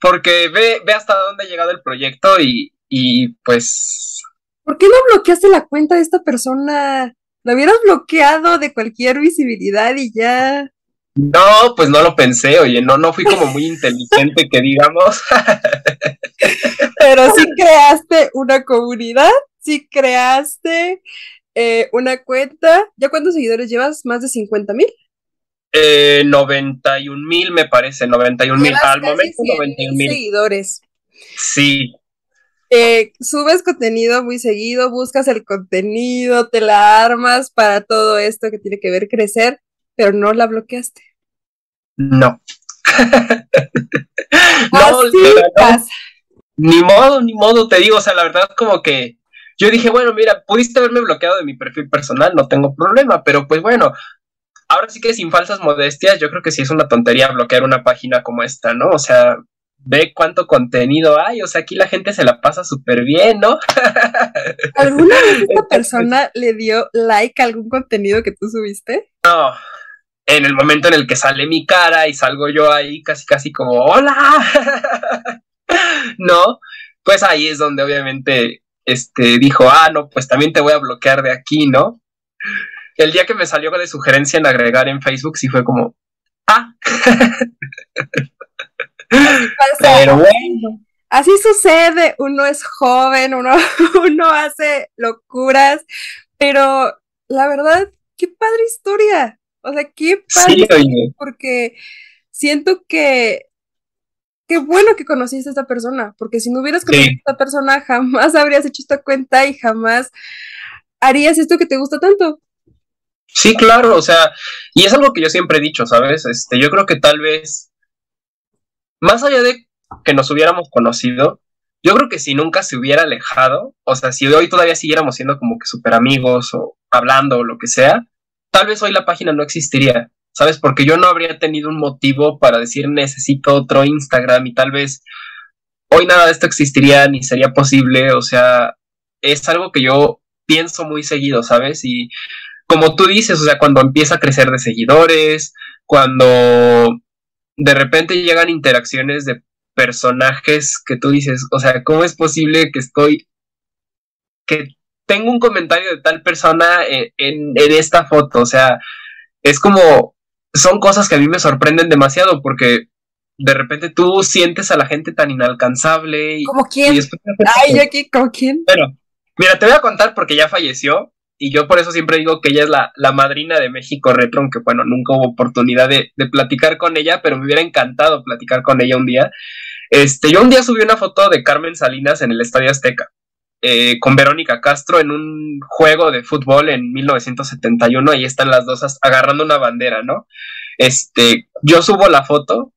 porque ve, ve hasta dónde ha llegado el proyecto y, y pues... ¿Por qué no bloqueaste la cuenta de esta persona? Lo hubieras bloqueado de cualquier visibilidad y ya. No, pues no lo pensé, oye, no, no fui como muy inteligente que digamos. Pero sí creaste una comunidad, sí creaste eh, una cuenta. ¿Ya cuántos seguidores llevas? ¿Más de 50 mil? Eh, 91 mil me parece, 91 mil. Al momento 91 mil seguidores. Sí, eh, subes contenido muy seguido, buscas el contenido, te la armas para todo esto que tiene que ver crecer, pero no la bloqueaste. No. no, Ni modo, ni modo, te digo, o sea, la verdad como que yo dije, bueno, mira, pudiste haberme bloqueado de mi perfil personal, no tengo problema, pero pues bueno, ahora sí que sin falsas modestias, yo creo que sí es una tontería bloquear una página como esta, ¿no? O sea, ve cuánto contenido hay, o sea, aquí la gente se la pasa súper bien, ¿no? ¿Alguna vez esta persona le dio like a algún contenido que tú subiste? No, en el momento en el que sale mi cara y salgo yo ahí casi casi como, hola, ¿no? Pues ahí es donde obviamente este, dijo, ah, no, pues también te voy a bloquear de aquí, ¿no? El día que me salió de sugerencia en agregar en Facebook, sí fue como, ah. Pero bueno. Así sucede, uno es joven, uno, uno hace locuras, pero la verdad, qué padre historia. O sea, qué padre. porque siento que qué bueno que conociste a esta persona, porque si no hubieras conocido a esta persona, jamás habrías hecho esta cuenta y jamás harías esto que te gusta tanto. Sí, claro, o sea, y es algo que yo siempre he dicho, ¿sabes? Este, yo creo que tal vez más allá de que nos hubiéramos conocido, yo creo que si nunca se hubiera alejado, o sea, si hoy todavía siguiéramos siendo como que súper amigos o hablando o lo que sea, tal vez hoy la página no existiría, ¿sabes? Porque yo no habría tenido un motivo para decir necesito otro Instagram y tal vez hoy nada de esto existiría ni sería posible, o sea, es algo que yo pienso muy seguido, ¿sabes? Y como tú dices, o sea, cuando empieza a crecer de seguidores, cuando de repente llegan interacciones de personajes que tú dices, o sea, ¿cómo es posible que estoy, que tengo un comentario de tal persona en, en, esta foto? O sea, es como, son cosas que a mí me sorprenden demasiado porque de repente tú sientes a la gente tan inalcanzable. Y, ¿Como quién? Ay, yo aquí, ¿como quién? Bueno, mira, te voy a contar porque ya falleció y yo por eso siempre digo que ella es la, la madrina de México Retro, aunque bueno, nunca hubo oportunidad de, de, platicar con ella, pero me hubiera encantado platicar con ella un día. Este, yo un día subí una foto de Carmen Salinas en el Estadio Azteca, eh, con Verónica Castro en un juego de fútbol en 1971, ahí están las dos agarrando una bandera, ¿no? Este, yo subo la foto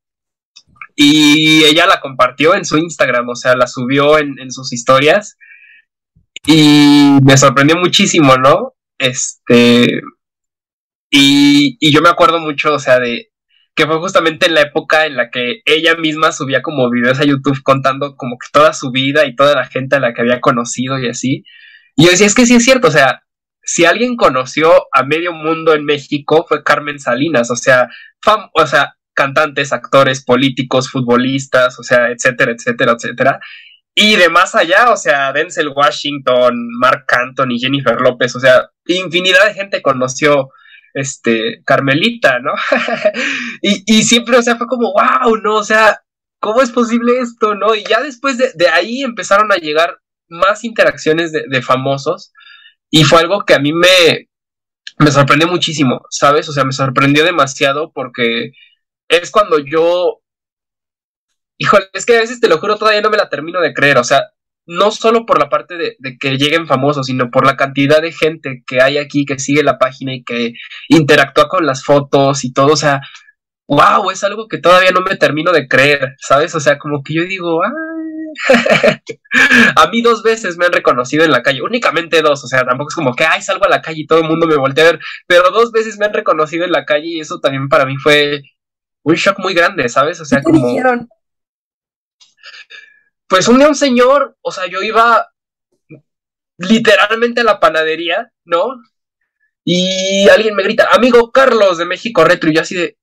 y ella la compartió en su Instagram, o sea, la subió en, en sus historias y me sorprendió muchísimo, ¿no? Este, y, y yo me acuerdo mucho, o sea, de, que fue justamente en la época en la que ella misma subía como videos a YouTube contando como que toda su vida y toda la gente a la que había conocido y así. Y yo decía, es que sí es cierto, o sea, si alguien conoció a medio mundo en México fue Carmen Salinas, o sea, fam o sea, cantantes, actores, políticos, futbolistas, o sea, etcétera, etcétera, etcétera. Y de más allá, o sea, Denzel Washington, Mark Anthony, Jennifer López, o sea, infinidad de gente conoció este, Carmelita, ¿no? y, y, siempre, o sea, fue como, wow, ¿no? O sea, ¿cómo es posible esto, no? Y ya después de, de ahí empezaron a llegar más interacciones de, de, famosos y fue algo que a mí me, me sorprendió muchísimo, ¿sabes? O sea, me sorprendió demasiado porque es cuando yo... Híjole, es que a veces te lo juro, todavía no me la termino de creer, o sea, no solo por la parte de, que lleguen famosos, sino por la cantidad de gente que hay aquí que sigue la página y que interactúa con las fotos y todo, o sea, wow, es algo que todavía no me termino de creer, ¿sabes? O sea, como que yo digo, a mí dos veces me han reconocido en la calle, únicamente dos, o sea, tampoco es como que, ay, salgo a la calle y todo el mundo me voltea a ver, pero dos veces me han reconocido en la calle y eso también para mí fue un shock muy grande, ¿sabes? O sea, como... Dijeron? Pues un día un señor, o sea, yo iba literalmente a la panadería, ¿no? Y alguien me grita, amigo Carlos de México Retro, y yo así de,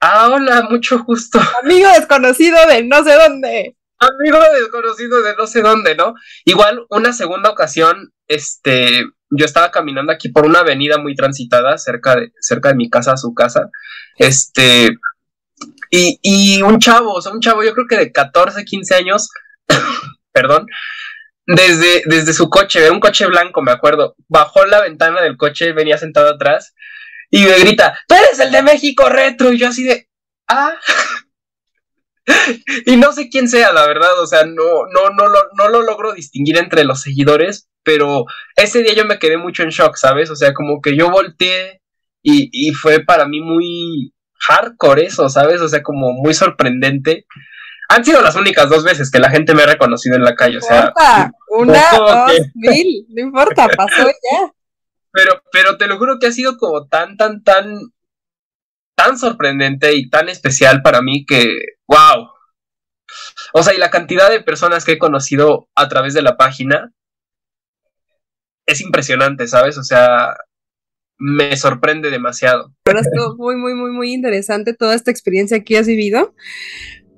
ah, hola, mucho gusto. Amigo desconocido de no sé dónde. Amigo desconocido de no sé dónde, ¿no? Igual, una segunda ocasión, este, yo estaba caminando aquí por una avenida muy transitada, cerca de, cerca de mi casa a su casa, este, y, y un chavo, o sea, un chavo, yo creo que de 14, 15 años, perdón, desde, desde su coche, un coche blanco, me acuerdo, bajó la ventana del coche, venía sentado atrás y me grita, tú eres el de México Retro, y yo así de, ah, y no sé quién sea, la verdad, o sea, no, no, no, lo, no lo logro distinguir entre los seguidores, pero ese día yo me quedé mucho en shock, ¿sabes? O sea, como que yo volteé y, y fue para mí muy hardcore eso, ¿sabes? O sea, como muy sorprendente han sido las únicas dos veces que la gente me ha reconocido en la calle. O sea, una, dos, mil, no importa, pasó ya. Pero, pero te lo juro que ha sido como tan, tan, tan, tan sorprendente y tan especial para mí que, wow. O sea, y la cantidad de personas que he conocido a través de la página es impresionante, ¿sabes? O sea, me sorprende demasiado. Pero es muy, muy, muy, muy interesante toda esta experiencia que has vivido.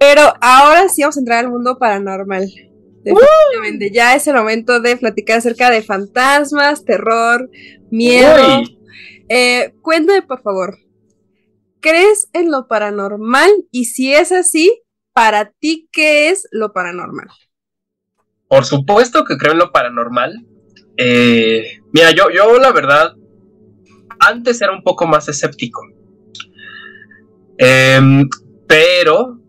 Pero ahora sí vamos a entrar al mundo paranormal. Definitivamente. Ya es el momento de platicar acerca de fantasmas, terror, miedo. Eh, cuéntame, por favor. ¿Crees en lo paranormal? Y si es así, para ti, ¿qué es lo paranormal? Por supuesto que creo en lo paranormal. Eh, mira, yo, yo la verdad, antes era un poco más escéptico. Em, pero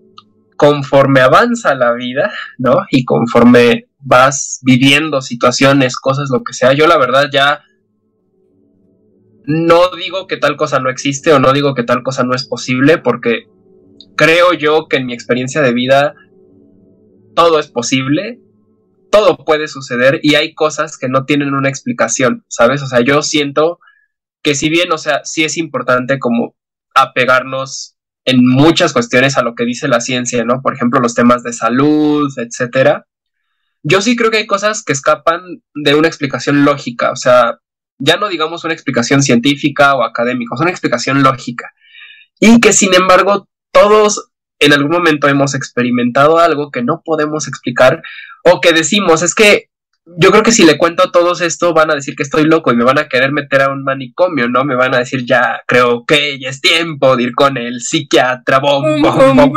conforme avanza la vida, ¿no? Y conforme vas viviendo situaciones, cosas, lo que sea, yo la verdad ya no digo que tal cosa no existe o no digo que tal cosa no es posible porque creo yo que en mi experiencia de vida todo es posible todo puede suceder y hay cosas que no tienen una explicación, ¿sabes? O sea, yo siento que si bien, o sea, sí es importante como apegarnos en muchas cuestiones a lo que dice la ciencia, ¿no? Por ejemplo, los temas de salud, etcétera. Yo sí creo que hay cosas que escapan de una explicación lógica, o sea, ya no digamos una explicación científica o académica, es una explicación lógica. Y que sin embargo todos en algún momento hemos experimentado algo que no podemos explicar o que decimos, es que yo creo que si le cuento a todos esto van a decir que estoy loco y me van a querer meter a un manicomio, ¿no? Me van a decir ya, creo que ya es tiempo de ir con el psiquiatra, bom, bom, bom,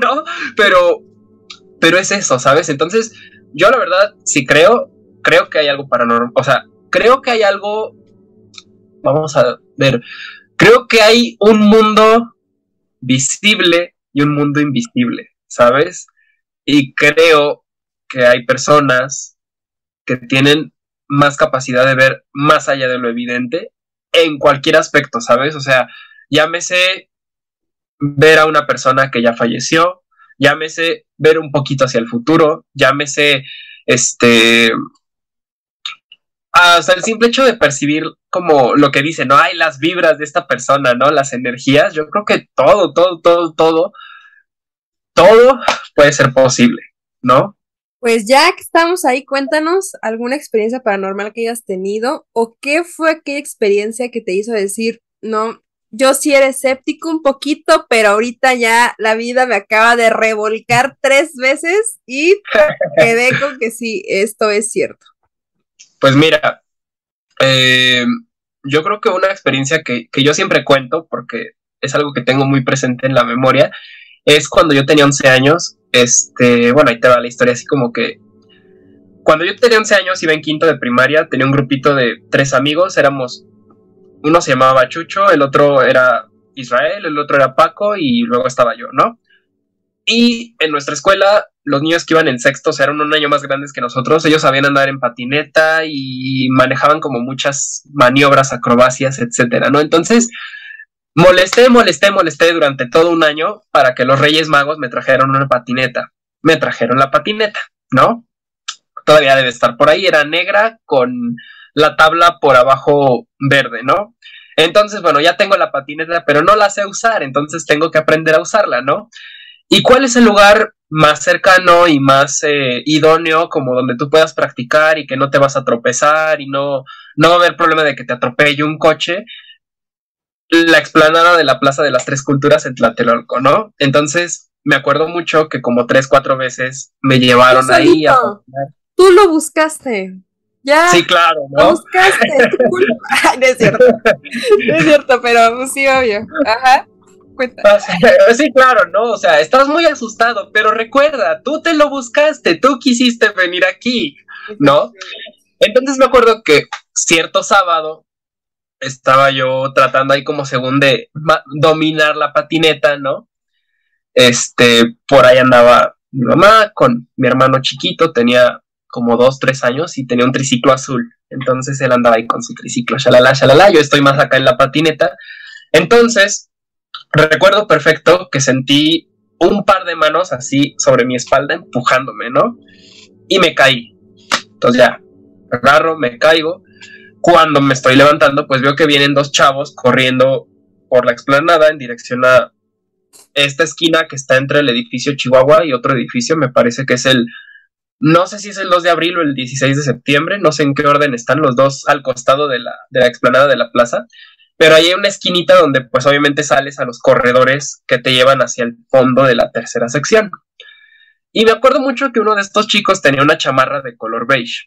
¿no? Pero, pero es eso, ¿sabes? Entonces, yo la verdad, si creo, creo que hay algo paranormal, o sea, creo que hay algo, vamos a ver, creo que hay un mundo visible y un mundo invisible, ¿sabes? Y creo que hay personas que tienen más capacidad de ver más allá de lo evidente en cualquier aspecto, ¿sabes? O sea, llámese ver a una persona que ya falleció, llámese ver un poquito hacia el futuro, llámese este hasta el simple hecho de percibir como lo que dice, no hay las vibras de esta persona, ¿no? Las energías, yo creo que todo, todo, todo, todo, todo puede ser posible, ¿no? Pues ya que estamos ahí, cuéntanos alguna experiencia paranormal que hayas tenido o qué fue aquella experiencia que te hizo decir, no, yo sí era escéptico un poquito, pero ahorita ya la vida me acaba de revolcar tres veces y quedé con que sí, esto es cierto. Pues mira, eh, yo creo que una experiencia que, yo siempre cuento, porque es algo que tengo muy presente en la memoria, es cuando yo tenía 11 años, este, bueno, ahí te va la historia, así como que cuando yo tenía 11 años, iba en quinto de primaria, tenía un grupito de tres amigos, éramos, uno se llamaba Chucho, el otro era Israel, el otro era Paco y luego estaba yo, ¿no? Y en nuestra escuela, los niños que iban en sexto, o eran un año más grandes que nosotros, ellos sabían andar en patineta y manejaban como muchas maniobras, acrobacias, etcétera, ¿no? Entonces, molesté, molesté, molesté durante todo un año para que los Reyes Magos me trajeran una patineta. Me trajeron la patineta, ¿no? Todavía debe estar por ahí, era negra con la tabla por abajo verde, ¿no? Entonces, bueno, ya tengo la patineta, pero no la sé usar, entonces tengo que aprender a usarla, ¿no? ¿Y cuál es el lugar más cercano y más eh, idóneo como donde tú puedas practicar y que no te vas a tropezar y no, no va a haber problema de que te atropelle un coche? La explanada de la Plaza de las Tres Culturas en Tlatelolco, ¿no? Entonces, me acuerdo mucho que como tres, cuatro veces me llevaron ahí a... Tú lo buscaste. Ya. Sí, claro, ¿no? Lo buscaste. no es cierto. No es cierto, pero sí, obvio. Ajá. Sí, claro, ¿no? O sea, estás muy asustado, pero recuerda, tú te lo buscaste, tú quisiste venir aquí, ¿no? Entonces me acuerdo que cierto sábado estaba yo tratando ahí como según de dominar la patineta, ¿no? Este, por ahí andaba mi mamá con mi hermano chiquito, tenía como dos, tres años y tenía un triciclo azul. Entonces él andaba ahí con su triciclo, shalala, shalala, yo estoy más acá en la patineta. Entonces, recuerdo perfecto que sentí un par de manos así sobre mi espalda empujándome, ¿no? Y me caí. Entonces ya, agarro, me caigo. Cuando me estoy levantando, pues veo que vienen dos chavos corriendo por la explanada en dirección a esta esquina que está entre el edificio Chihuahua y otro edificio, me parece que es el, no sé si es el 2 de abril o el 16 de septiembre, no sé en qué orden están los dos al costado de la, de la explanada de la plaza, pero ahí hay una esquinita donde pues obviamente sales a los corredores que te llevan hacia el fondo de la tercera sección. Y me acuerdo mucho que uno de estos chicos tenía una chamarra de color beige.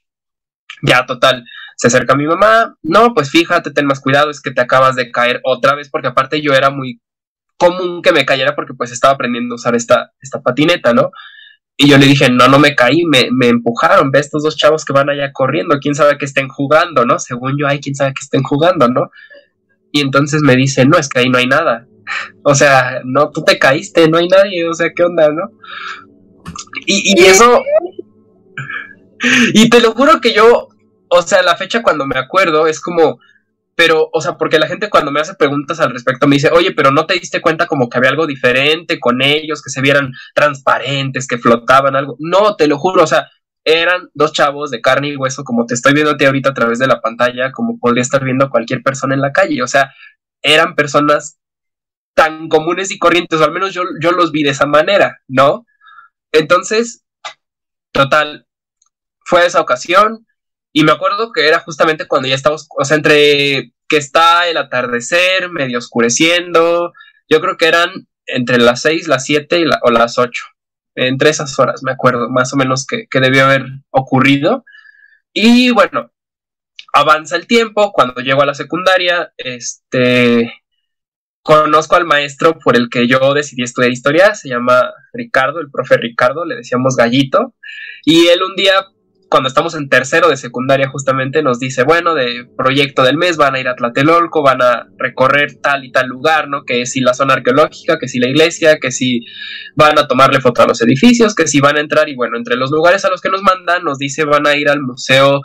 Ya, total, se acerca a mi mamá, no, pues fíjate, ten más cuidado, es que te acabas de caer otra vez, porque aparte yo era muy común que me cayera porque pues estaba aprendiendo a usar esta, esta patineta, ¿no? Y yo le dije, no, no me caí, me, me empujaron, ve estos dos chavos que van allá corriendo, quién sabe que estén jugando, ¿no? Según yo, hay quién sabe que estén jugando, ¿no? Y entonces me dice, no, es que ahí no hay nada. O sea, no, tú te caíste, no hay nadie, o sea, ¿qué onda, no? Y, y eso... Y te lo juro que yo, o sea, la fecha cuando me acuerdo es como pero, o sea, porque la gente cuando me hace preguntas al respecto me dice, oye, pero no te diste cuenta como que había algo diferente con ellos, que se vieran transparentes, que flotaban algo. No, te lo juro, o sea, eran dos chavos de carne y hueso, como te estoy viendo a ti ahorita a través de la pantalla, como podría estar viendo cualquier persona en la calle. O sea, eran personas tan comunes y corrientes, o al menos yo, yo los vi de esa manera, ¿no? Entonces, total, fue esa ocasión, y me acuerdo que era justamente cuando ya estábamos, o sea, entre que está el atardecer, medio oscureciendo, yo creo que eran entre las 6, las 7 y o las 8, entre esas horas, me acuerdo más o menos que, que debió haber ocurrido. Y bueno, avanza el tiempo, cuando llego a la secundaria, este, conozco al maestro por el que yo decidí estudiar historia, se llama Ricardo, el profe Ricardo, le decíamos Gallito, y él un día cuando estamos en tercero de secundaria justamente nos dice, bueno, de proyecto del mes van a ir a Tlatelolco, van a recorrer tal y tal lugar, ¿no? Que si la zona arqueológica, que si la iglesia, que si van a tomarle foto a los edificios, que si van a entrar y bueno, entre los lugares a los que nos mandan nos dice van a ir al museo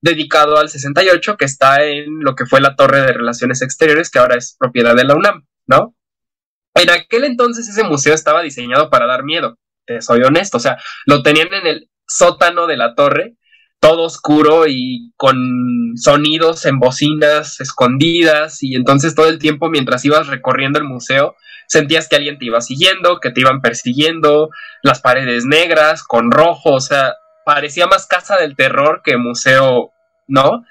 dedicado al 68 que está en lo que fue la Torre de Relaciones Exteriores, que ahora es propiedad de la UNAM, ¿no? En aquel entonces ese museo estaba diseñado para dar miedo, soy honesto, o sea, lo tenían en el sótano de la torre, todo oscuro y con sonidos en bocinas escondidas y entonces todo el tiempo mientras ibas recorriendo el museo sentías que alguien te iba siguiendo, que te iban persiguiendo, las paredes negras con rojo, o sea, parecía más casa del terror que museo, ¿no?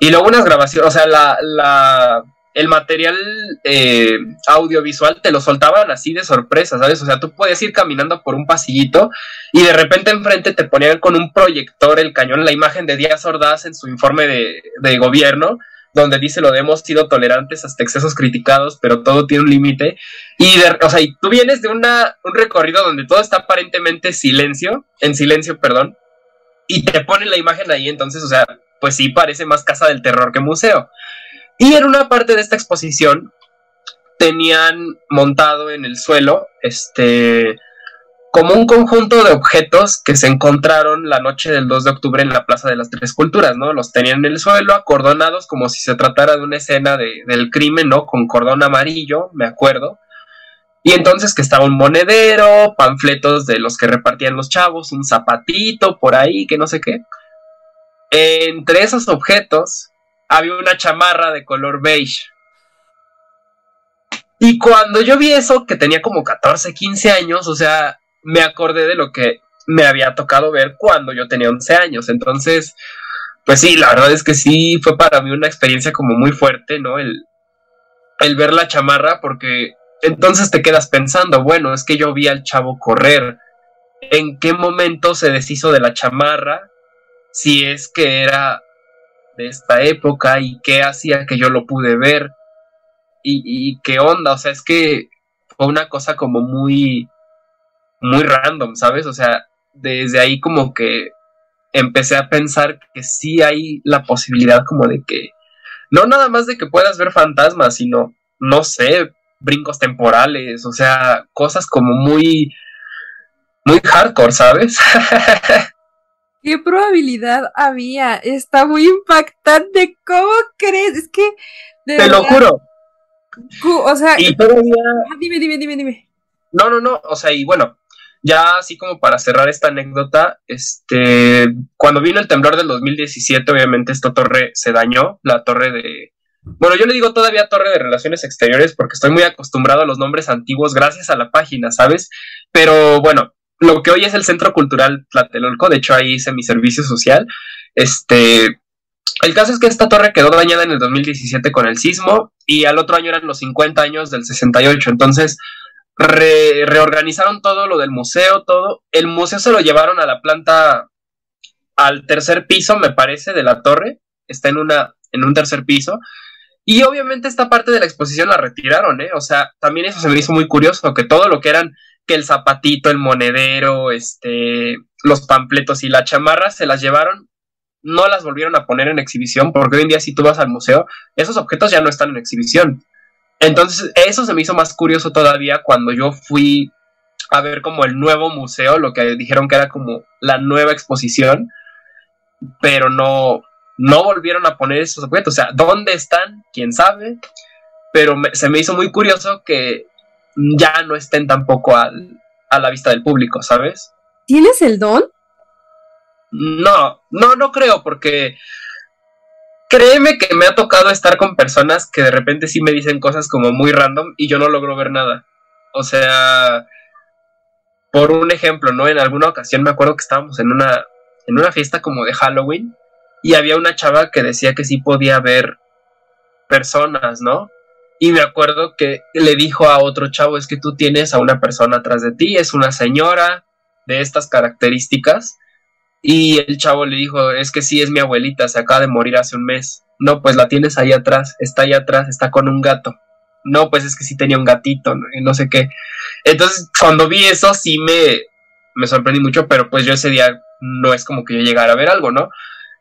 Y luego unas grabaciones, o sea, la, la el material eh, audiovisual te lo soltaban así de sorpresa, ¿sabes? O sea, tú puedes ir caminando por un pasillito y de repente enfrente te ponían con un proyector el cañón, la imagen de Díaz Ordaz en su informe de, gobierno, donde dice lo de hemos sido tolerantes hasta excesos criticados, pero todo tiene un límite. Y, o sea, y tú vienes de una, un recorrido donde todo está aparentemente silencio, en silencio, perdón, y te ponen la imagen ahí, entonces, o sea, pues sí parece más casa del terror que museo. Y en una parte de esta exposición tenían montado en el suelo este como un conjunto de objetos que se encontraron la noche del 2 de octubre en la Plaza de las Tres Culturas, ¿no? Los tenían en el suelo, acordonados como si se tratara de una escena de, del crimen, ¿no? Con cordón amarillo, me acuerdo. Y entonces que estaba un monedero, panfletos de los que repartían los chavos, un zapatito por ahí, que no sé qué. Entre esos objetos había una chamarra de color beige. Y cuando yo vi eso, que tenía como 14, 15 años, o sea, me acordé de lo que me había tocado ver cuando yo tenía 11 años. Entonces, pues sí, la verdad es que sí fue para mí una experiencia como muy fuerte, ¿no? El, el ver la chamarra, porque entonces te quedas pensando, bueno, es que yo vi al chavo correr. ¿En qué momento se deshizo de la chamarra? Si es que era de esta época y qué hacía que yo lo pude ver y, qué onda, o sea, es que fue una cosa como muy, muy random, ¿sabes? O sea, desde ahí como que empecé a pensar que sí hay la posibilidad como de que, no nada más de que puedas ver fantasmas, sino, no sé, brincos temporales, o sea, cosas como muy, muy hardcore, ¿sabes? ¿Qué probabilidad había? Está muy impactante. ¿Cómo crees? Es que. Te lo juro. O sea. Y todavía. Ah, dime, dime, dime, dime. No, no, no. O sea, y bueno, ya así como para cerrar esta anécdota, este, cuando vino el temblor del 2017, obviamente esta torre se dañó, la torre de, bueno, yo le digo todavía torre de relaciones exteriores porque estoy muy acostumbrado a los nombres antiguos gracias a la página, ¿sabes? Pero bueno, lo que hoy es el Centro Cultural Tlatelolco, de hecho ahí hice mi servicio social. Este, el caso es que esta torre quedó dañada en el 2017 con el sismo y al otro año eran los 50 años del 68, entonces reorganizaron todo lo del museo, todo. El museo se lo llevaron a la planta, al tercer piso, me parece, de la torre, está en, una, en un tercer piso. Y obviamente esta parte de la exposición la retiraron, ¿eh? O sea, también eso se me hizo muy curioso, que todo lo que eran que el zapatito, el monedero, este, los pampletos y la chamarra se las llevaron, no las volvieron a poner en exhibición, porque hoy en día si tú vas al museo, esos objetos ya no están en exhibición. Entonces, eso se me hizo más curioso todavía cuando yo fui a ver como el nuevo museo, lo que dijeron que era como la nueva exposición, pero no, no volvieron a poner esos objetos. O sea, ¿dónde están? ¿Quién sabe? Pero se me hizo muy curioso que ya no estén tampoco al, a la vista del público, ¿sabes? ¿Tienes el don? No, no, no creo, porque créeme que me ha tocado estar con personas que de repente sí me dicen cosas como muy random y yo no logro ver nada. O sea, por un ejemplo, ¿no? En alguna ocasión me acuerdo que estábamos en una, en una fiesta como de Halloween y había una chava que decía que sí podía ver personas, ¿no? Y me acuerdo que le dijo a otro chavo, es que tú tienes a una persona atrás de ti, es una señora de estas características. Y el chavo le dijo, es que sí, es mi abuelita, se acaba de morir hace un mes. No, pues la tienes ahí atrás, está ahí atrás, está con un gato. No, pues es que sí tenía un gatito, no, no sé qué. Entonces, cuando vi eso, sí me, me sorprendí mucho, pero pues yo ese día no es como que yo llegara a ver algo, ¿no?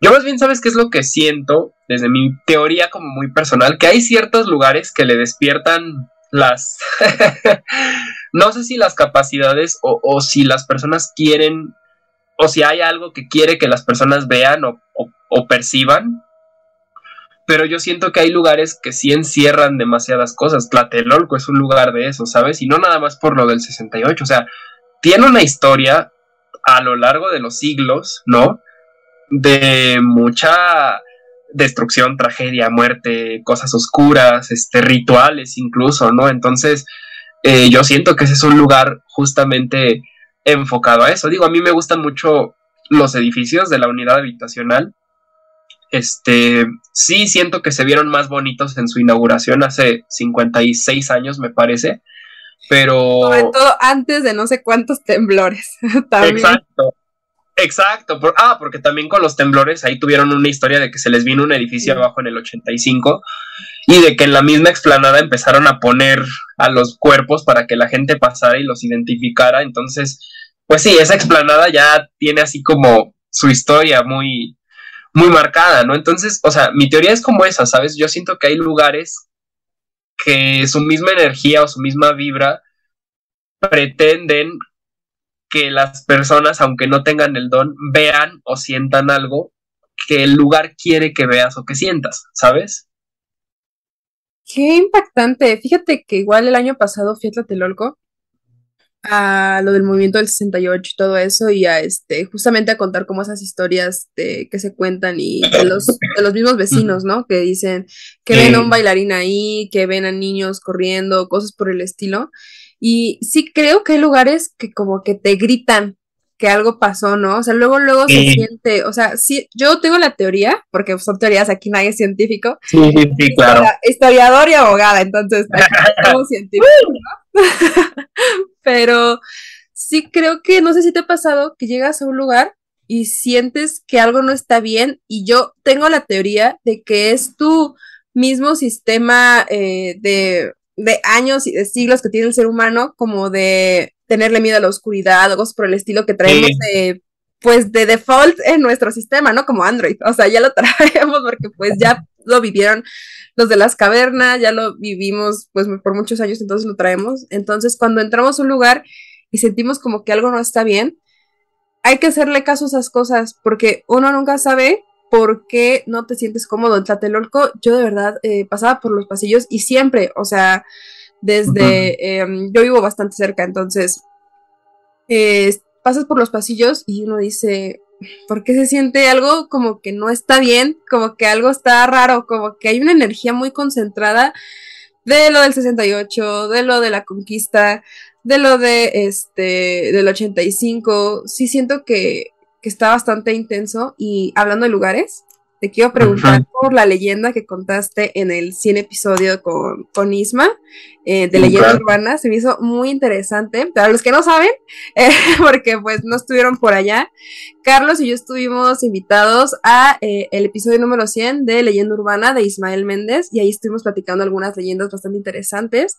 Yo más bien, ¿sabes qué es lo que siento? Desde mi teoría como muy personal, que hay ciertos lugares que le despiertan las... no sé si las capacidades o, si las personas quieren, o si hay algo que quiere que las personas vean o, o perciban, pero yo siento que hay lugares que sí encierran demasiadas cosas. Tlatelolco es un lugar de eso, ¿sabes? Y no nada más por lo del 68, o sea, tiene una historia a lo largo de los siglos, ¿no? De mucha destrucción, tragedia, muerte, cosas oscuras, este, rituales incluso, ¿no? Entonces, eh, yo siento que ese es un lugar justamente enfocado a eso. Digo, a mí me gustan mucho los edificios de la unidad habitacional. Este, sí siento que se vieron más bonitos en su inauguración hace 56 años, me parece, pero... Sobre todo antes de no sé cuántos temblores. También. Exacto. Exacto, ah, porque también con los temblores ahí tuvieron una historia de que se les vino un edificio abajo en el 85 y de que en la misma explanada empezaron a poner a los cuerpos para que la gente pasara y los identificara. Entonces, pues sí, esa explanada ya tiene así como su historia muy, muy marcada, ¿no? Entonces, o sea, mi teoría es como esa, ¿sabes? Yo siento que hay lugares que su misma energía o su misma vibra pretenden que las personas, aunque no tengan el don, vean o sientan algo que el lugar quiere que veas o que sientas, ¿sabes? Qué impactante. Fíjate que igual el año pasado fui a Tlatelolco a lo del movimiento del 68 y todo eso y a este justamente a contar como esas historias de, que se cuentan y de los, de los mismos vecinos, ¿no? Que dicen que ven a un bailarín ahí, que ven a niños corriendo, cosas por el estilo. Y sí creo que hay lugares que como que te gritan que algo pasó, ¿no? O sea, luego, luego se siente, o sea, sí, yo tengo la teoría, porque son teorías, aquí nadie es científico. Sí, sí, sí, claro. Historiador y abogada, entonces, somos científicos, ¿no? Pero sí creo que, no sé si te ha pasado que llegas a un lugar y sientes que algo no está bien y yo tengo la teoría de que es tu mismo sistema eh, de de años y de siglos que tiene el ser humano, como de tenerle miedo a la oscuridad o cosas por el estilo que traemos de, pues de default en nuestro sistema, ¿no? Como Android, o sea, ya lo traemos porque pues ya lo vivieron los de las cavernas, ya lo vivimos pues por muchos años, entonces lo traemos. Entonces, cuando entramos a un lugar y sentimos como que algo no está bien, hay que hacerle caso a esas cosas porque uno nunca sabe ¿por qué no te sientes cómodo? En Tlatelolco yo de verdad eh, pasaba por los pasillos y siempre, o sea, desde, em, yo vivo bastante cerca, entonces eh, pasas por los pasillos y uno dice, ¿por qué se siente algo como que no está bien? Como que algo está raro, como que hay una energía muy concentrada de lo del 68, de lo de la conquista, de lo de este, del 85. Sí siento que que está bastante intenso. Y hablando de lugares, te quiero preguntar por la leyenda que contaste en el 100 episodio con, con Isma, eh, de leyenda urbana. Se me hizo muy interesante. Para los que no saben, eh, porque pues no estuvieron por allá, Carlos y yo estuvimos invitados a eh, el episodio número 100 de Leyenda Urbana de Ismael Méndez y ahí estuvimos platicando algunas leyendas bastante interesantes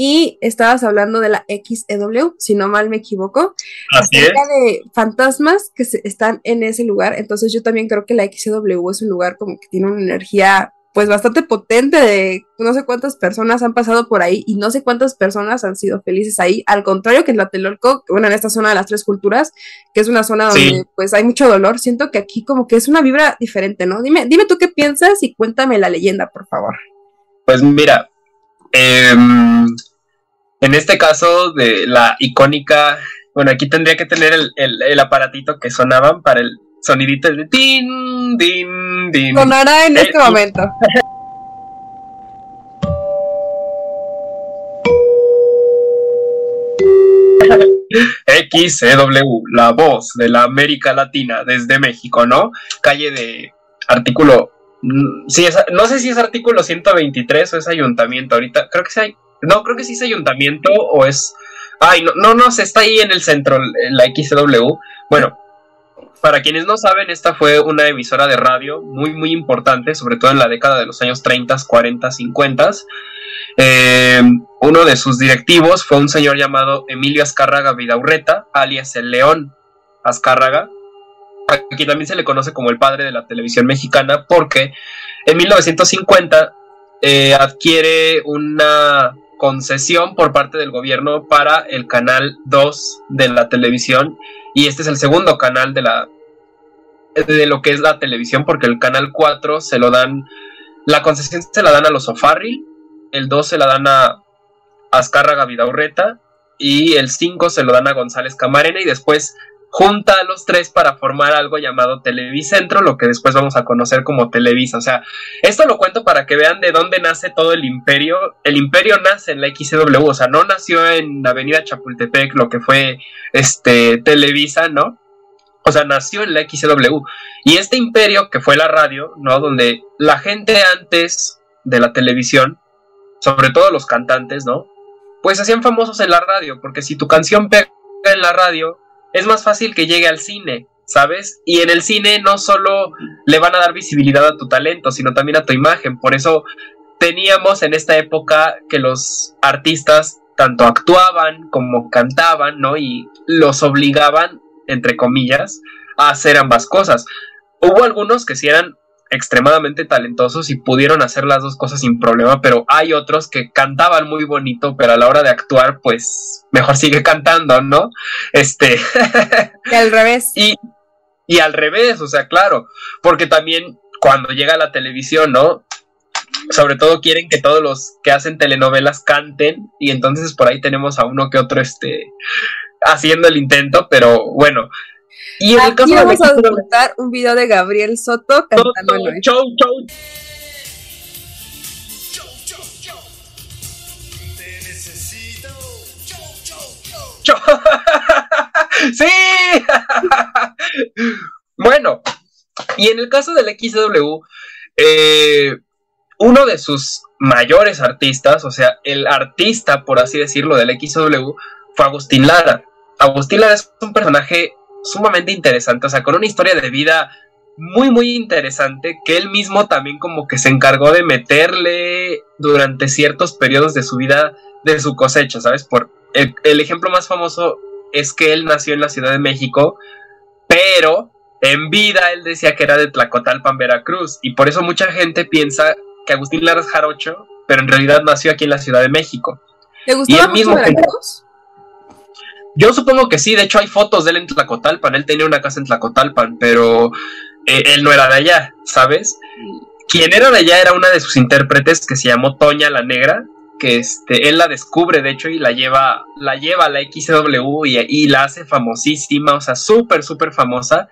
y estabas hablando de la XEW, si no mal me equivoco, Así acerca de fantasmas que están en ese lugar. Entonces yo también creo que la XEW es un lugar como que tiene una energía pues bastante potente de no sé cuántas personas han pasado por ahí y no sé cuántas personas han sido felices ahí, al contrario que en la Telolco, bueno, en esta zona de las tres culturas, que es una zona donde pues hay mucho dolor, siento que aquí como que es una vibra diferente, ¿no? Dime, dime tú qué piensas y cuéntame la leyenda, por favor. Pues mira, em, en este caso de la icónica, bueno, aquí tendría que tener el, el aparatito que sonaban para el sonidito de tin, din, din. Sonará en este momento. XCW, la voz de la América Latina desde México, ¿no? Calle de artículo. Mm, sí, no sé si es artículo 123 o es ayuntamiento. Ahorita creo que sí hay. No, creo que sí es ayuntamiento o es. Ay, no, no, no, está ahí en el centro, la XCW. Bueno, para quienes no saben, esta fue una emisora de radio muy, muy importante, sobre todo en la década de los años 30, 40, 50. uno de sus directivos fue un señor llamado Emilio Azcárraga Vidaurreta, alias el León Azcárraga, a quien también se le conoce como el padre de la televisión mexicana, porque en 1950 eh, adquiere una concesión por parte del gobierno para el canal 2 de la televisión. Y este es el segundo canal de la de lo que es la televisión porque el canal 4 se lo dan la concesión se la dan a los Ofarri, el 2 se la dan a Azcárraga Vidaurreta y el 5 se lo dan a González Camarena y después junta a los tres para formar algo llamado Televicentro, lo que después vamos a conocer como Televisa. O sea, esto lo cuento para que vean de dónde nace todo el imperio. El imperio nace en la XCW, o sea, no nació en Avenida Chapultepec, lo que fue este Televisa, ¿no? O sea, nació en la XCW. Y este imperio, que fue la radio, ¿no? Donde la gente antes de la televisión, sobre todo los cantantes, ¿no? Pues hacían famosos en la radio, porque si tu canción pega en la radio, es más fácil que llegue al cine, ¿sabes? Y en el cine no solo le van a dar visibilidad a tu talento, sino también a tu imagen. Por eso teníamos en esta época que los artistas tanto actuaban como cantaban, ¿no? Y los obligaban, entre comillas, a hacer ambas cosas. Hubo algunos que sí eran extremadamente talentosos y pudieron hacer las dos cosas sin problema, pero hay otros que cantaban muy bonito, pero a la hora de actuar, pues mejor sigue cantando, ¿no? Este. y al revés. Y, y al revés, o sea, claro, porque también cuando llega la televisión, ¿no? Sobre todo quieren que todos los que hacen telenovelas canten y entonces por ahí tenemos a uno que otro, este, haciendo el intento, pero bueno, y en Aquí vamos a disfrutar un video de Gabriel Soto cantando Chau, chau. sí. bueno, y en el caso del XW, eh, uno de sus mayores artistas, o sea, el artista, por así decirlo, del XW, fue Agustín Lara. Agustín Lara es un personaje sumamente interesante, o sea, con una historia de vida muy, muy interesante, que él mismo también como que se encargó de meterle durante ciertos periodos de su vida, de su cosecha, ¿sabes? Por el, ejemplo más famoso es que él nació en la Ciudad de México, pero en vida él decía que era de Tlacotalpan, Veracruz, y por eso mucha gente piensa que Agustín Lara es jarocho, pero en realidad nació aquí en la Ciudad de México. ¿Te gustaba mucho Veracruz? Yo supongo que sí, de hecho hay fotos de él en Tlacotalpan, él tenía una casa en Tlacotalpan, pero eh, él no era de allá, ¿sabes? Quien era de allá era una de sus intérpretes que se llamó Toña la Negra, que este, él la descubre, de hecho, y la lleva, la lleva a la XW y, y la hace famosísima, o sea, súper, súper famosa.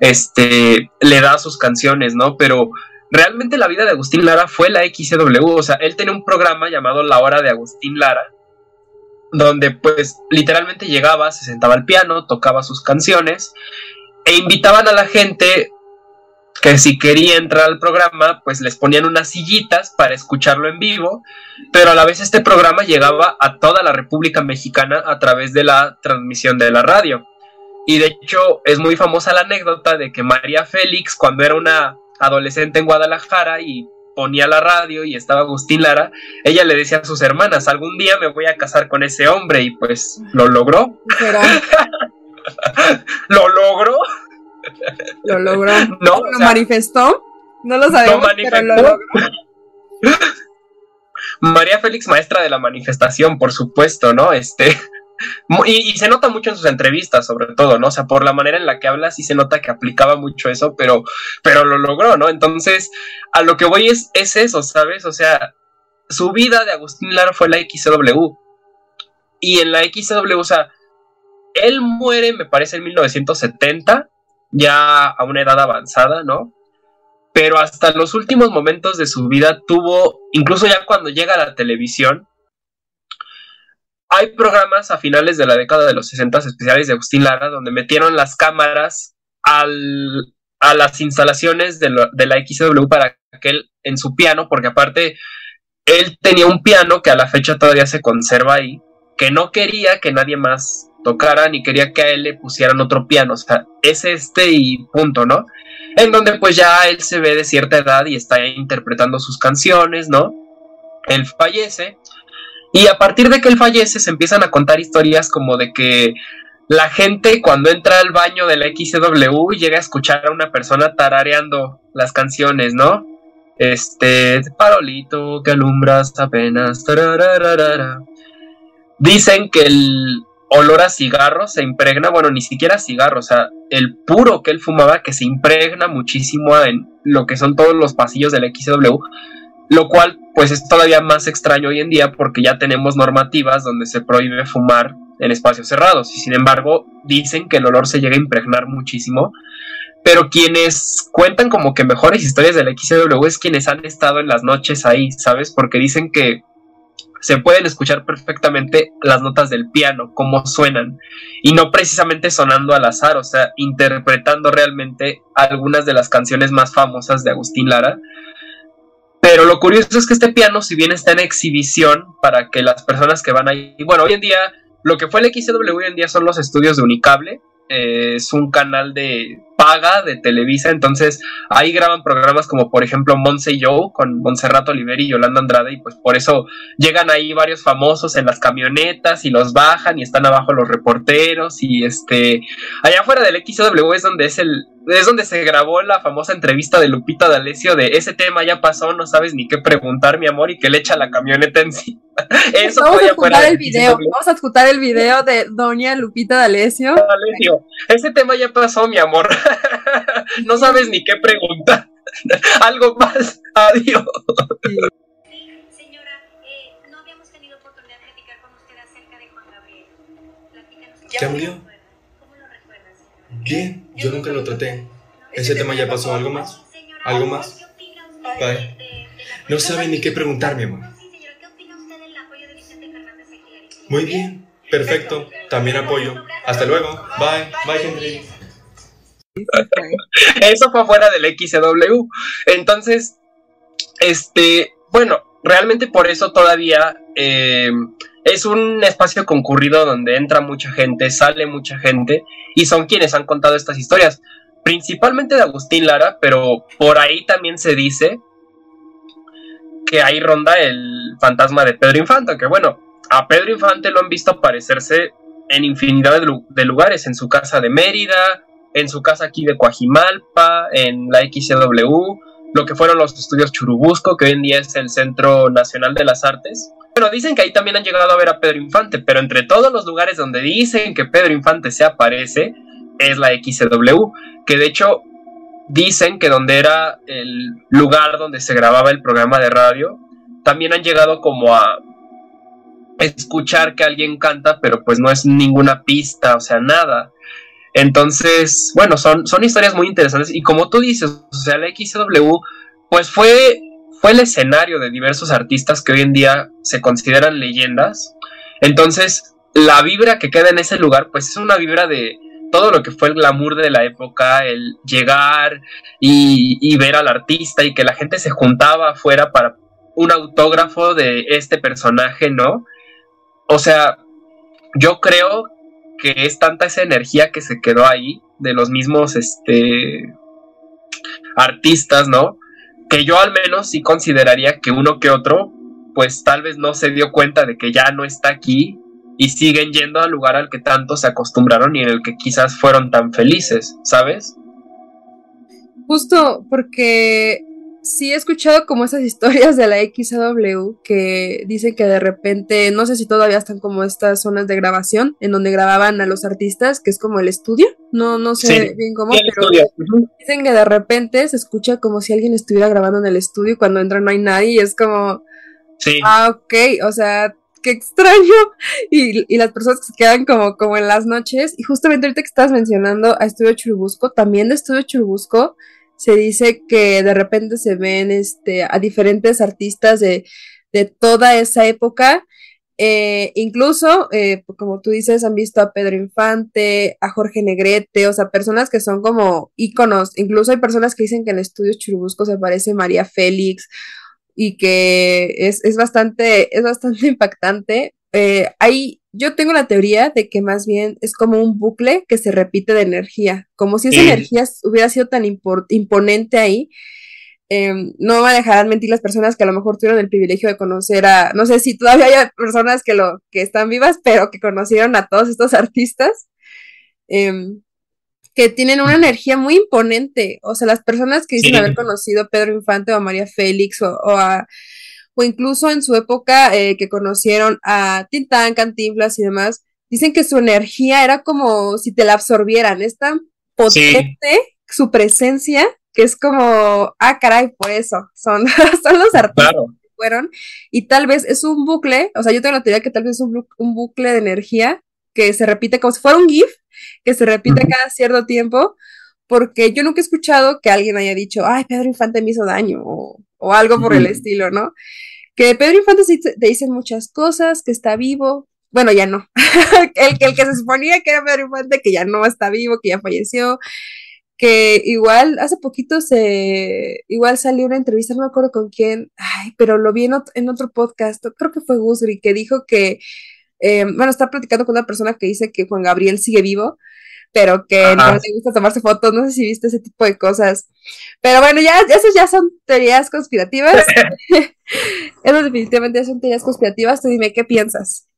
Este, le da sus canciones, ¿no? Pero realmente la vida de Agustín Lara fue la XW, o sea, él tenía un programa llamado La Hora de Agustín Lara, donde pues literalmente llegaba, se sentaba al piano, tocaba sus canciones e invitaban a la gente que si quería entrar al programa, pues les ponían unas sillitas para escucharlo en vivo, pero a la vez este programa llegaba a toda la República Mexicana a través de la transmisión de la radio. Y de hecho es muy famosa la anécdota de que María Félix, cuando era una adolescente en Guadalajara y ponía la radio y estaba Agustín Lara, ella le decía a sus hermanas, algún día me voy a casar con ese hombre y pues lo logró. ¿Lo logró? ¿Lo logró? ¿No? ¿Lo manifestó? No lo sabemos, pero lo logró. María Félix, maestra de la manifestación, por supuesto, ¿no? Este, y, se nota mucho en sus entrevistas, sobre todo, ¿no? O sea, por la manera en la que habla, sí se nota que aplicaba mucho eso, pero, pero lo logró, ¿no? Entonces, a lo que voy es, es eso, ¿sabes? O sea, su vida de Agustín Lara fue la XW. Y en la XW, o sea, él muere, me parece, en 1970, ya a una edad avanzada, ¿no? Pero hasta los últimos momentos de su vida tuvo, incluso ya cuando llega a la televisión, hay programas a finales de la década de los 60 especiales de Agustín Lara donde metieron las cámaras a las instalaciones de, de la XW para que él en su piano, porque aparte él tenía un piano que a la fecha todavía se conserva ahí, que no quería que nadie más tocara ni quería que a él le pusieran otro piano, o sea, es este y punto, ¿no? En donde pues ya él se ve de cierta edad y está interpretando sus canciones, ¿no? Él fallece y a partir de que él fallece se empiezan a contar historias como de que la gente cuando entra al baño de la XW llega a escuchar a una persona tarareando las canciones, ¿no? Este, parolito que alumbras apenas. Dicen que el olor a cigarro se impregna, bueno, ni siquiera cigarro, o sea, el puro que él fumaba que se impregna muchísimo en lo que son todos los pasillos del XW, lo cual pues es todavía más extraño hoy en día porque ya tenemos normativas donde se prohíbe fumar en espacios cerrados y sin embargo dicen que el olor se llega a impregnar muchísimo pero quienes cuentan como que mejores historias del XW es quienes han estado en las noches ahí, ¿sabes? Porque dicen que se pueden escuchar perfectamente las notas del piano, cómo suenan, y no precisamente sonando al azar, o sea, interpretando realmente algunas de las canciones más famosas de Agustín Lara. Pero lo curioso es que este piano, si bien está en exhibición para que las personas que van ahí, bueno, hoy en día, lo que fue el XW hoy en día son los estudios de Unicable, eh, es un canal de paga de Televisa, entonces ahí graban programas como por ejemplo Monse y Joe con Montserrat Oliveri y Yolanda Andrade y pues por eso llegan ahí varios famosos en las camionetas y los bajan y están abajo los reporteros y este allá afuera del XW es donde es el es donde se grabó la famosa entrevista de Lupita D'Alessio de ese tema ya pasó, no sabes ni qué preguntar, mi amor, y que le echa la camioneta encima. Eso vamos a escuchar el video, vamos a escuchar el video de doña Lupita D'Alessio. Ese tema ya pasó, mi amor. no sabes ni qué preguntar. Algo más. Adiós. Señora, eh, no habíamos tenido oportunidad de platicar con usted acerca de Juan Gabriel. ¿Ya murió? ¿Cómo lo recuerda, señora? Bien, yo nunca lo traté. Ese tema ya pasó. ¿Algo más? ¿Algo más? Bye. No sabe ni qué preguntar, mi amor. Muy bien, perfecto. También apoyo. Hasta luego. Bye. Bye, Henry. Eso fue fuera del XW. Entonces, este, bueno, realmente por eso todavía eh, es un espacio concurrido donde entra mucha gente, sale mucha gente y son quienes han contado estas historias, principalmente de Agustín Lara, pero por ahí también se dice que ahí ronda el fantasma de Pedro Infante, que bueno, a Pedro Infante lo han visto aparecerse en infinidad de lugares, en su casa de Mérida, en su casa aquí de Coajimalpa, en la XCW, lo que fueron los estudios Churubusco, que hoy en día es el Centro Nacional de las Artes. Bueno, dicen que ahí también han llegado a ver a Pedro Infante, pero entre todos los lugares donde dicen que Pedro Infante se aparece, es la XCW, que de hecho dicen que donde era el lugar donde se grababa el programa de radio, también han llegado como a escuchar que alguien canta, pero pues no es ninguna pista, o sea, nada. Entonces, bueno, son, son historias muy interesantes y como tú dices, o sea, la XW pues fue, fue el escenario de diversos artistas que hoy en día se consideran leyendas. Entonces, la vibra que queda en ese lugar pues es una vibra de todo lo que fue el glamour de la época, el llegar y, y ver al artista y que la gente se juntaba afuera para un autógrafo de este personaje, ¿no? O sea, yo creo que es tanta esa energía que se quedó ahí de los mismos este artistas, ¿no? Que yo al menos sí consideraría que uno que otro pues tal vez no se dio cuenta de que ya no está aquí y siguen yendo al lugar al que tanto se acostumbraron y en el que quizás fueron tan felices, ¿sabes? Justo porque sí he escuchado como esas historias de la XW que dicen que de repente, no sé si todavía están como estas zonas de grabación en donde grababan a los artistas, que es como el estudio, no, no sé bien cómo, pero dicen que de repente se escucha como si alguien estuviera grabando en el estudio y cuando entra no hay nadie y es como, sí. ah, ok, o sea, qué extraño. Y, y, las personas que se quedan como, como en las noches. Y justamente ahorita que estás mencionando a Estudio Churubusco, también de Estudio Churubusco, se dice que de repente se ven este, a diferentes artistas de, de toda esa época. Eh, incluso, eh, como tú dices, han visto a Pedro Infante, a Jorge Negrete, o sea, personas que son como íconos. Incluso hay personas que dicen que en Estudios Churubusco se aparece María Félix y que es, es bastante, es bastante impactante. Eh, hay, yo tengo la teoría de que más bien es como un bucle que se repite de energía, como si esa energía hubiera sido tan imponente ahí. Em, no me dejarán mentir las personas que a lo mejor tuvieron el privilegio de conocer a, no sé si todavía hay personas que lo que están vivas, pero que conocieron a todos estos artistas. Em, que tienen una energía muy imponente. O sea, las personas que dicen haber conocido a Pedro Infante o a María Félix o, a o incluso en su época eh, que conocieron a Tintán, Cantinflas y demás, dicen que su energía era como si te la absorbieran, es tan potente su presencia que es como, ah, caray, por eso, son, son los artistas que fueron, y tal vez es un bucle, o sea, yo tengo la teoría que tal vez es un, un bucle de energía que se repite como si fuera un GIF, que se repite cada cierto tiempo, porque yo nunca he escuchado que alguien haya dicho, ay, Pedro Infante me hizo daño, o, algo por el estilo, ¿no? Que Pedro Infante sí te dicen muchas cosas, que está vivo, bueno, ya no. el, el que se suponía que era Pedro Infante, que ya no está vivo, que ya falleció, que igual hace poquito se, igual salió una entrevista, no me acuerdo con quién, ay, pero lo vi en otro, en otro podcast, creo que fue Gusgri, que dijo que eh, bueno, está platicando con una persona que dice que Juan Gabriel sigue vivo, pero que no le gusta tomarse fotos, no sé si viste ese tipo de cosas. Pero bueno, ya, esas ya son teorías conspirativas. Esas definitivamente son teorías conspirativas. Tú dime, ¿qué piensas?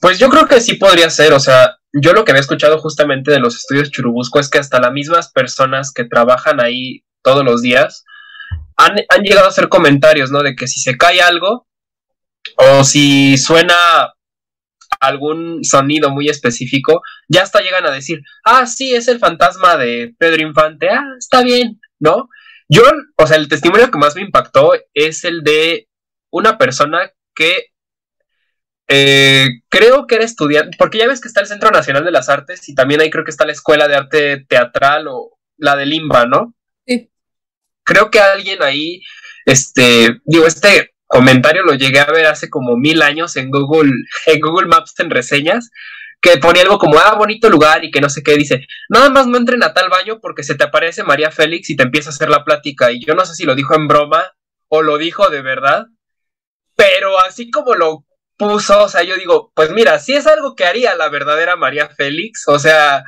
Pues yo creo que sí podría ser, o sea, yo lo que había escuchado justamente de los estudios Churubusco es que hasta las mismas personas que trabajan ahí todos los días han, han llegado a hacer comentarios, ¿no? De que si se cae algo o si suena algún sonido muy específico, ya hasta llegan a decir, ah, sí, es el fantasma de Pedro Infante, ah, está bien, ¿no? Yo, o sea, el testimonio que más me impactó es el de una persona que eh, creo que era estudiante, porque ya ves que está el Centro Nacional de las Artes y también ahí creo que está la Escuela de Arte Teatral o la de Limba, ¿no? Sí. Creo que alguien ahí, este, digo, este comentario lo llegué a ver hace como mil años en Google, en Google Maps en reseñas, que ponía algo como, ah, bonito lugar y que no sé qué, dice, nada más no entren a tal baño porque se te aparece María Félix y te empieza a hacer la plática. Y yo no sé si lo dijo en broma o lo dijo de verdad, pero así como lo puso, o sea, yo digo, pues mira, si es algo que haría la verdadera María Félix, o sea,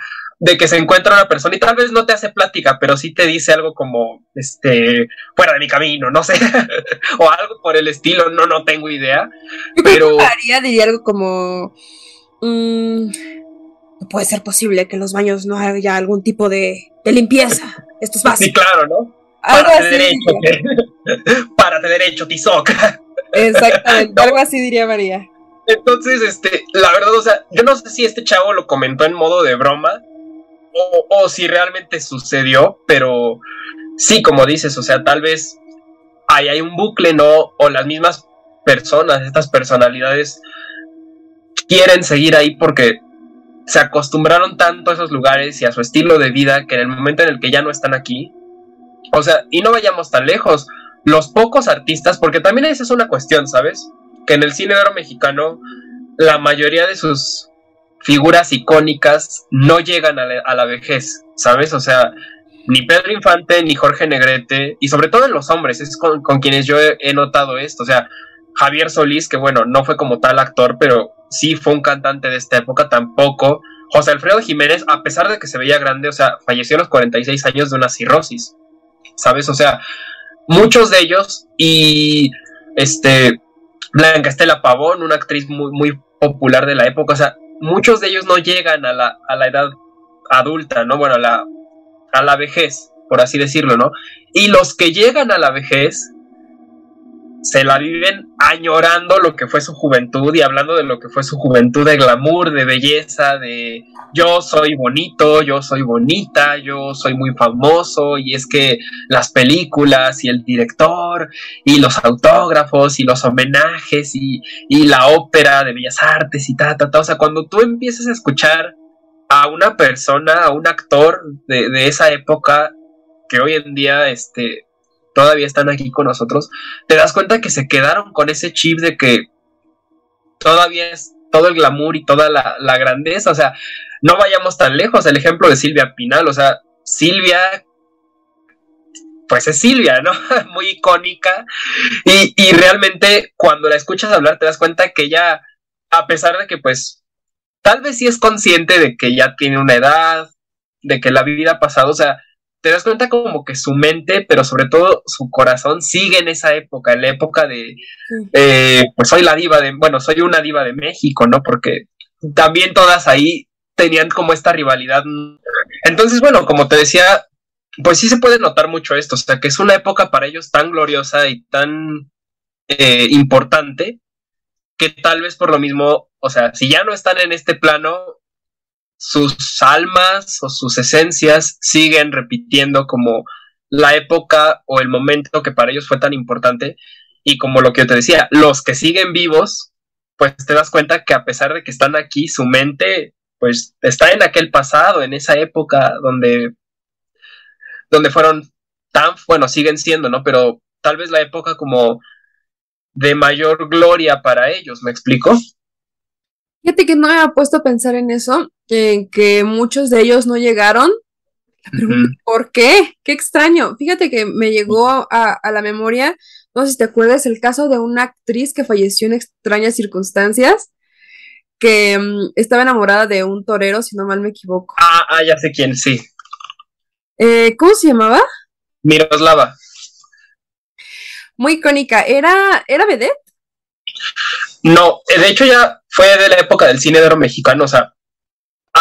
de que se encuentra una persona y tal vez no te hace plática, pero sí te dice algo como, este, fuera de mi camino, no sé, o algo por el estilo, no, no tengo idea. pero haría, diría algo como, mm, no puede ser posible que en los baños no haya algún tipo de, limpieza. Esto es básico. Sí, claro, ¿no? Algo Párate así. Derecho, Párate derecho, Tizoc. Exactamente, algo así diría María. Entonces, este, la verdad, o sea, yo no sé si este chavo lo comentó en modo de broma, o, si realmente sucedió, pero sí, como dices, o sea, tal vez ahí hay un bucle, ¿no? O las mismas personas, estas personalidades quieren seguir ahí porque se acostumbraron tanto a esos lugares y a su estilo de vida que en el momento en el que ya no están aquí, o sea, y no vayamos tan lejos, los pocos artistas, porque también esa es una cuestión, ¿sabes? Que en el cine oro mexicano la mayoría de sus figuras icónicas no llegan a la, vejez, ¿sabes? O sea, ni Pedro Infante ni Jorge Negrete, y sobre todo en los hombres, es con, quienes yo he, notado esto, o sea, Javier Solís, que bueno, no fue como tal actor, pero sí fue un cantante de esta época, tampoco. José Alfredo Jiménez, a pesar de que se veía grande, o sea, falleció a los 46 años de una cirrosis, ¿sabes? O sea, muchos de ellos, y este, Blanca Estela Pavón, una actriz muy, muy popular de la época, o sea, muchos de ellos no llegan a la, a la edad adulta, ¿no? Bueno, a la, a la vejez, por así decirlo, ¿no? Y los que llegan a la vejez se la viven añorando lo que fue su juventud y hablando de lo que fue su juventud de glamour, de belleza, de yo soy bonito, yo soy bonita, yo soy muy famoso y es que las películas y el director y los autógrafos y los homenajes y, la ópera de bellas artes y ta, ta, ta, o sea, cuando tú empiezas a escuchar a una persona, a un actor de, de esa época que hoy en día, este, todavía están aquí con nosotros, te das cuenta que se quedaron con ese chip de que todavía es todo el glamour y toda la, grandeza, o sea, no vayamos tan lejos, el ejemplo de Silvia Pinal, o sea, Silvia pues es Silvia, ¿no? Muy icónica. Y, y, realmente cuando la escuchas hablar te das cuenta que ella, a pesar de que pues tal vez sí es consciente de que ya tiene una edad, de que la vida ha pasado, o sea, te das cuenta como que su mente, pero sobre todo su corazón sigue en esa época, en la época de, eh, pues soy la diva de, bueno, soy una diva de México, ¿no? Porque también todas ahí tenían como esta rivalidad. Entonces, bueno, como te decía, pues sí se puede notar mucho esto, o sea, que es una época para ellos tan gloriosa y tan eh, importante que tal vez por lo mismo, o sea, si ya no están en este plano, sus almas o sus esencias siguen repitiendo como la época o el momento que para ellos fue tan importante. Y como lo que yo te decía, los que siguen vivos, pues te das cuenta que a pesar de que están aquí, su mente pues está en aquel pasado, en esa época donde, donde fueron tan, bueno, siguen siendo, ¿no? Pero tal vez la época como de mayor gloria para ellos, ¿me explico? Fíjate que no me puesto a pensar en eso, en que muchos de ellos no llegaron. ¿por qué? Qué extraño. Fíjate que me llegó a, la memoria, no sé si te acuerdas, el caso de una actriz que falleció en extrañas circunstancias, que mm, estaba enamorada de un torero, si no mal me equivoco. Ah, ah ya sé quién, sí. Eh, ¿Cómo se llamaba? Miroslava. Muy icónica. ¿Era, ¿era vedette? No, de hecho ya fue de la época del cine de oro mexicano, o sea,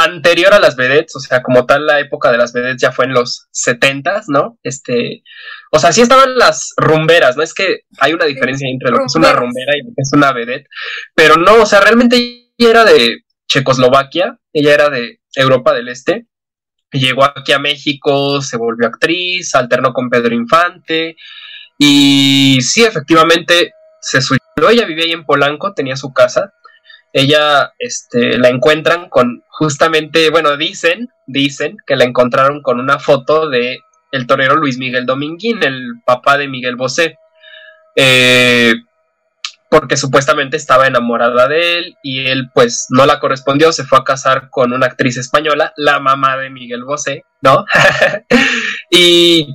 anterior a las vedettes, o sea, como tal la época de las vedettes ya fue en los setentas, ¿no? Este, o sea, sí estaban las rumberas, ¿no? Es que hay una diferencia entre lo que es una rumbera y lo que es una vedette, pero no, o sea, realmente ella era de Checoslovaquia, ella era de Europa del Este, llegó aquí a México, se volvió actriz, alternó con Pedro Infante, y sí, efectivamente, se suicidó, ella vivía ahí en Polanco, tenía su casa, ella este, la encuentran con justamente, bueno, dicen, dicen que la encontraron con una foto de el torero Luis Miguel Dominguín, el papá de Miguel Bosé, eh, porque supuestamente estaba enamorada de él y él pues no la correspondió, se fue a casar con una actriz española, la mamá de Miguel Bosé, ¿no? y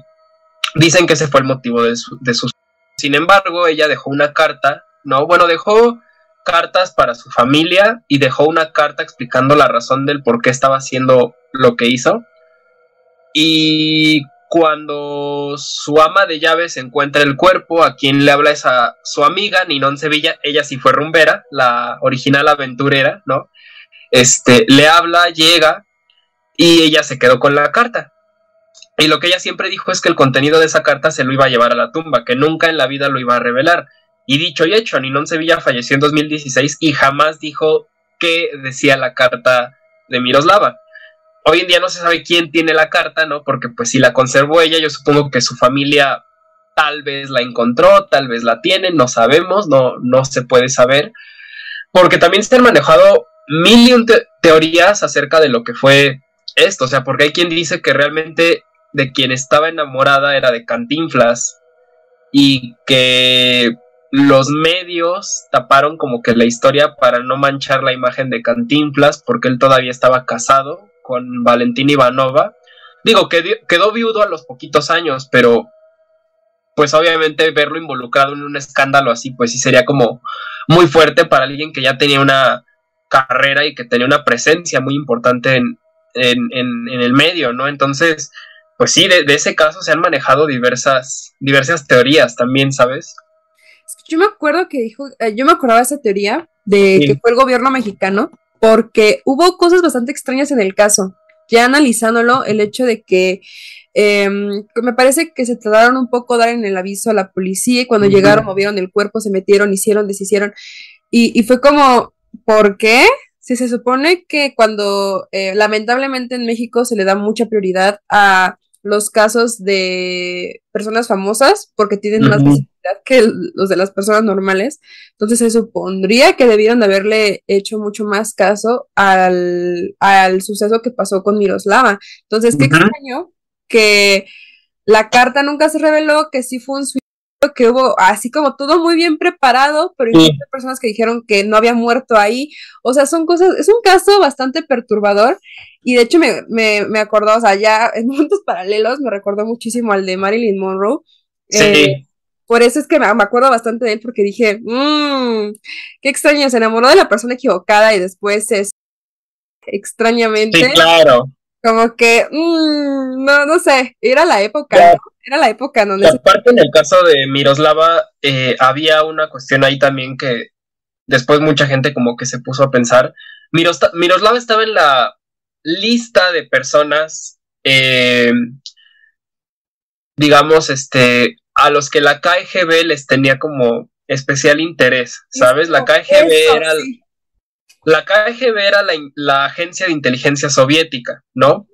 dicen que ese fue el motivo de su, de su... Sin embargo, ella dejó una carta, ¿no? Bueno, dejó cartas para su familia y dejó una carta explicando la razón del por qué estaba haciendo lo que hizo. Y cuando su ama de llaves encuentra el cuerpo, a quien le habla es a su amiga, Ninón Sevilla, ella sí fue rumbera, la original aventurera, ¿no? Este, le habla, llega y ella se quedó con la carta. Y lo que ella siempre dijo es que el contenido de esa carta se lo iba a llevar a la tumba, que nunca en la vida lo iba a revelar. Y dicho y hecho, Ninón Sevilla falleció en 2016 y jamás dijo qué decía la carta de Miroslava. Hoy en día no se sabe quién tiene la carta, ¿no? Porque pues si la conservó ella, yo supongo que su familia tal vez la encontró, tal vez la tiene, no sabemos, no, no se puede saber. Porque también se han manejado mil teorías acerca de lo que fue esto, o sea, porque hay quien dice que realmente de quien estaba enamorada era de Cantinflas y que los medios taparon como que la historia para no manchar la imagen de Cantinflas porque él todavía estaba casado con Valentina Ivanova. Digo, que quedó viudo a los poquitos años, pero pues obviamente verlo involucrado en un escándalo así, pues sí sería como muy fuerte para alguien que ya tenía una carrera y que tenía una presencia muy importante en, el medio, ¿no? Entonces, pues sí, de, de, ese caso se han manejado diversas, diversas teorías también, ¿sabes? Yo me acuerdo que dijo, eh, yo me acordaba de esa teoría de que fue el gobierno mexicano, porque hubo cosas bastante extrañas en el caso. Ya analizándolo, el hecho de que Em, me parece que se tardaron un poco dar en el aviso a la policía y cuando llegaron, movieron el cuerpo, se metieron, hicieron, deshicieron. Y, y fue como, ¿por qué? Si se supone que cuando eh, lamentablemente en México se le da mucha prioridad a los casos de personas famosas porque tienen más visibilidad que los de las personas normales. Entonces se supondría que debieron de haberle hecho mucho más caso al, al suceso que pasó con Miroslava. Entonces, qué extraño que la carta nunca se reveló, que sí fue un suicidio, que hubo así como todo muy bien preparado, pero hay personas que dijeron que no había muerto ahí. O sea, son cosas, es un caso bastante perturbador y de hecho me, me, me acordó, o sea, ya en momentos paralelos me recordó muchísimo al de Marilyn Monroe. Sí. Eh, por eso es que me, acuerdo bastante de él porque dije, mmm, qué extraño, se enamoró de la persona equivocada y después es extrañamente. Sí, claro. Como que, mmm, no, no sé, era la época, era la época donde... Aparte en el caso de Miroslava, eh, había una cuestión ahí también que después mucha gente como que se puso a pensar. Miroslava estaba en la lista de personas, eh, digamos, este, a los que la KGB les tenía como especial interés, ¿sabes? La KGB era... La KGB era la, agencia de inteligencia soviética, ¿no?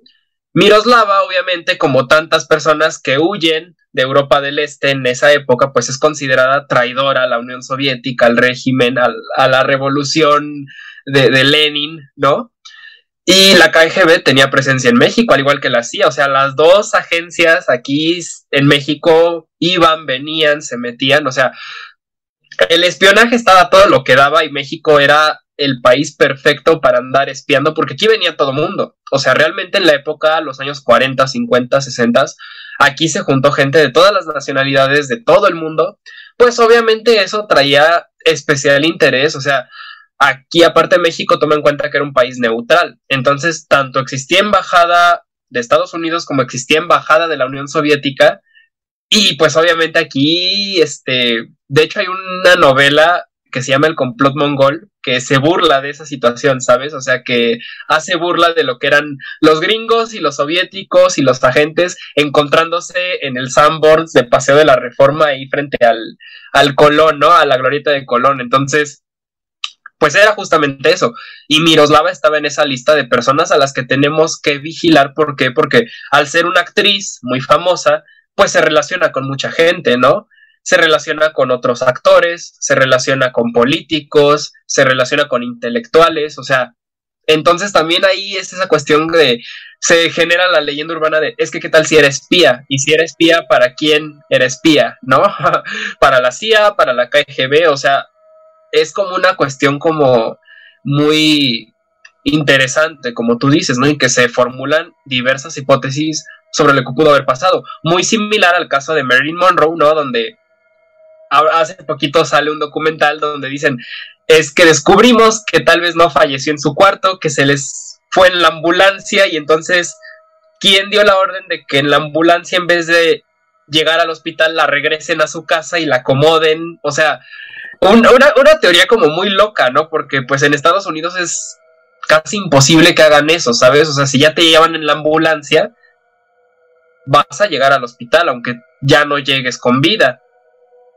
Miroslava, obviamente, como tantas personas que huyen de Europa del Este en esa época, pues es considerada traidora a la Unión Soviética, al régimen, a la revolución de, de, Lenin, ¿no? Y la KGB tenía presencia en México, al igual que la CIA. O sea, las dos agencias aquí en México iban, venían, se metían. O sea, el espionaje estaba todo lo que daba y México era el país perfecto para andar espiando porque aquí venía todo mundo. O sea, realmente en la época, los años 40, 50, 60, aquí se juntó gente de todas las nacionalidades, de todo el mundo. Pues obviamente eso traía especial interés. O sea, Aquí, aparte México, toma en cuenta que era un país neutral. Entonces, tanto existía embajada de Estados Unidos como existía embajada de la Unión Soviética. Y pues obviamente aquí, este, de hecho hay una novela que se llama El complot mongol, que se burla de esa situación, ¿sabes? O sea, que hace burla de lo que eran los gringos y los soviéticos y los agentes encontrándose en el sandboard de Paseo de la Reforma ahí frente al, al Colón, ¿no? A la glorieta de Colón. Entonces, pues era justamente eso. Y Miroslava estaba en esa lista de personas a las que tenemos que vigilar. ¿Por qué? Porque al ser una actriz muy famosa, pues se relaciona con mucha gente, ¿no? Se relaciona con otros actores, se relaciona con políticos, se relaciona con intelectuales, o sea, entonces también ahí es esa cuestión de se genera la leyenda urbana de es que qué tal si era espía y si era espía para quién era espía, ¿no? para la CIA, para la KGB, o sea, es como una cuestión como muy interesante, como tú dices, ¿no? Y que se formulan diversas hipótesis sobre lo que pudo haber pasado. Muy similar al caso de Marilyn Monroe, ¿no? Donde hace poquito sale un documental donde dicen, es que descubrimos que tal vez no falleció en su cuarto, que se les fue en la ambulancia y entonces, ¿quién dio la orden de que en la ambulancia en vez de llegar al hospital la regresen a su casa y la acomoden? O sea, una, teoría como muy loca, ¿no? Porque pues en Estados Unidos es casi imposible que hagan eso, ¿sabes? O sea, si ya te llevan en la ambulancia, vas a llegar al hospital, aunque ya no llegues con vida.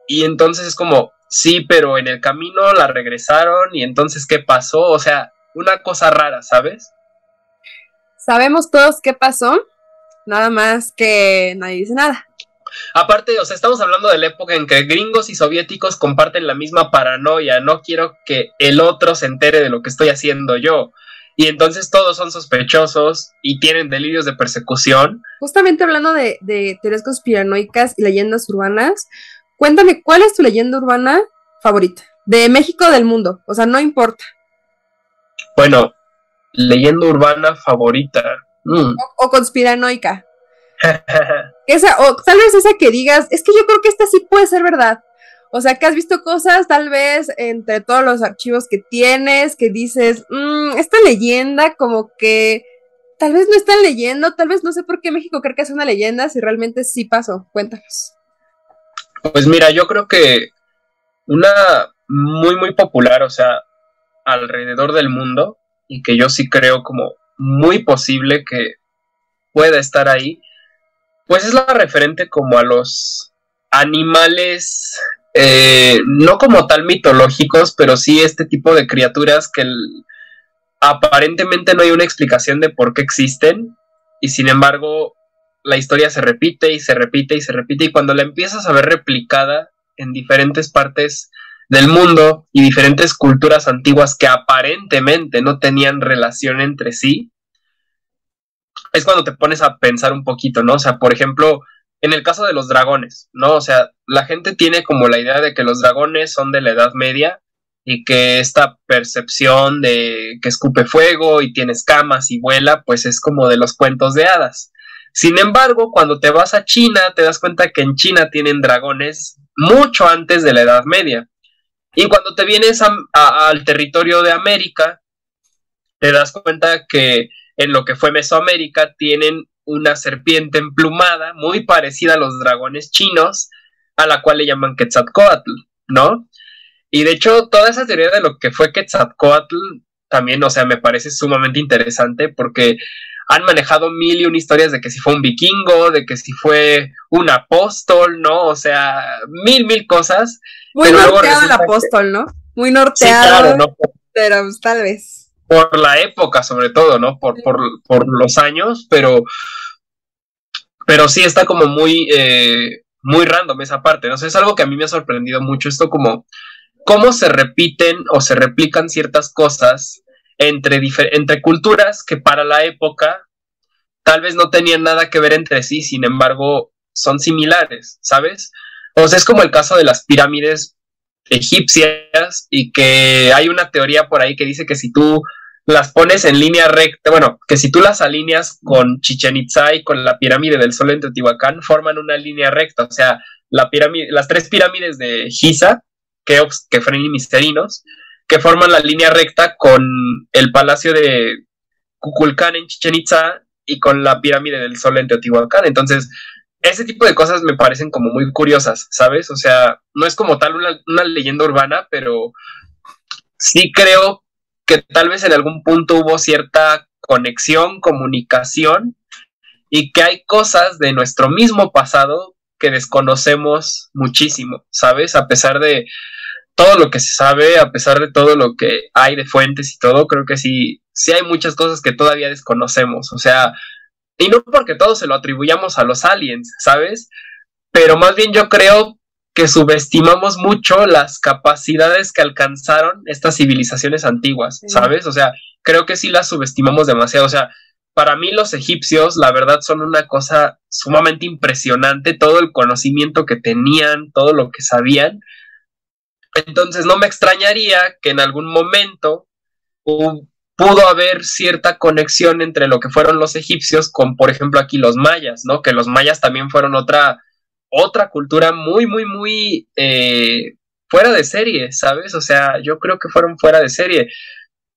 Y entonces es como, sí, pero en el camino la regresaron y entonces, ¿qué pasó? O sea, una cosa rara, ¿sabes? Sabemos todos qué pasó, nada más que nadie dice nada. Aparte, o sea, estamos hablando de la época en que gringos y soviéticos comparten la misma paranoia. No quiero que el otro se entere de lo que estoy haciendo yo. Y entonces todos son sospechosos y tienen delirios de persecución. Justamente hablando de, de teorías conspiranoicas y leyendas urbanas, cuéntame, ¿cuál es tu leyenda urbana favorita? De México o del mundo, o sea, no importa. Bueno, leyenda urbana favorita. Mm. o conspiranoica. esa, o tal vez esa que digas, es que yo creo que esta sí puede ser verdad. O sea, que has visto cosas, tal vez entre todos los archivos que tienes, que dices, mmm, esta leyenda como que tal vez no están leyendo, tal vez no sé por qué México cree que es una leyenda, si realmente sí pasó. Cuéntanos. Pues mira, yo creo que una muy, muy popular, o sea, alrededor del mundo, y que yo sí creo como muy posible que pueda estar ahí, pues es la referente como a los animales, eh, no como tal mitológicos, pero sí este tipo de criaturas que aparentemente no hay una explicación de por qué existen y sin embargo la historia se repite y se repite y se repite y cuando la empiezas a ver replicada en diferentes partes del mundo y diferentes culturas antiguas que aparentemente no tenían relación entre sí, es cuando te pones a pensar un poquito, ¿no? O sea, por ejemplo, en el caso de los dragones, ¿no? O sea, la gente tiene como la idea de que los dragones son de la Edad Media y que esta percepción de que escupe fuego y tiene escamas y vuela, pues es como de los cuentos de hadas. Sin embargo, cuando te vas a China, te das cuenta que en China tienen dragones mucho antes de la Edad Media. Y cuando te vienes al territorio de América, te das cuenta que en lo que fue Mesoamérica tienen una serpiente emplumada muy parecida a los dragones chinos, a la cual le llaman Quetzalcoatl, ¿no? Y de hecho, toda esa teoría de lo que fue Quetzalcoatl también, o sea, me parece sumamente interesante porque han manejado mil y una historias de que si fue un vikingo, de que si fue un apóstol, ¿no? O sea, mil, mil cosas. Muy norteado el apóstol, ¿no? Muy norteado. ¿no? Pero pues, tal vez por la época sobre todo, ¿no? Por, por, por los años, pero, pero sí está como muy, eh, muy random esa parte, ¿no? sé, es algo que a mí me ha sorprendido mucho, esto como cómo se repiten o se replican ciertas cosas entre, entre culturas que para la época tal vez no tenían nada que ver entre sí, sin embargo, son similares, ¿sabes? O sea, es como el caso de las pirámides egipcias y que hay una teoría por ahí que dice que si tú las pones en línea recta, bueno, que si tú las alineas con Chichen Itza y con la pirámide del Sol en Teotihuacán, forman una línea recta, o sea, las tres pirámides de Giza, Keops, Kefren y Misterinos, que forman la línea recta con el palacio de Kukulcán en Chichen Itza y con la pirámide del Sol en Teotihuacán. Entonces, ese tipo de cosas me parecen como muy curiosas, ¿sabes? O sea, no es como tal una, una leyenda urbana, pero sí creo que tal vez en algún punto hubo cierta conexión, comunicación, y que hay cosas de nuestro mismo pasado que desconocemos muchísimo, ¿sabes? A pesar de todo lo que se sabe, a pesar de todo lo que hay de fuentes y todo, creo que sí, sí hay muchas cosas que todavía desconocemos, o sea, y no porque todo se lo atribuyamos a los aliens, ¿sabes? Pero más bien yo creo que subestimamos mucho las capacidades que alcanzaron estas civilizaciones antiguas, ¿sabes? O sea, creo que sí las subestimamos demasiado. O sea, para mí los egipcios, la verdad, son una cosa sumamente impresionante, todo el conocimiento que tenían, todo lo que sabían. Entonces, no me extrañaría que en algún momento pudo haber cierta conexión entre lo que fueron los egipcios con, por ejemplo, aquí los mayas, ¿no? Que los mayas también fueron otra, otra cultura muy, muy, muy eh, fuera de serie, ¿sabes? O sea, yo creo que fueron fuera de serie.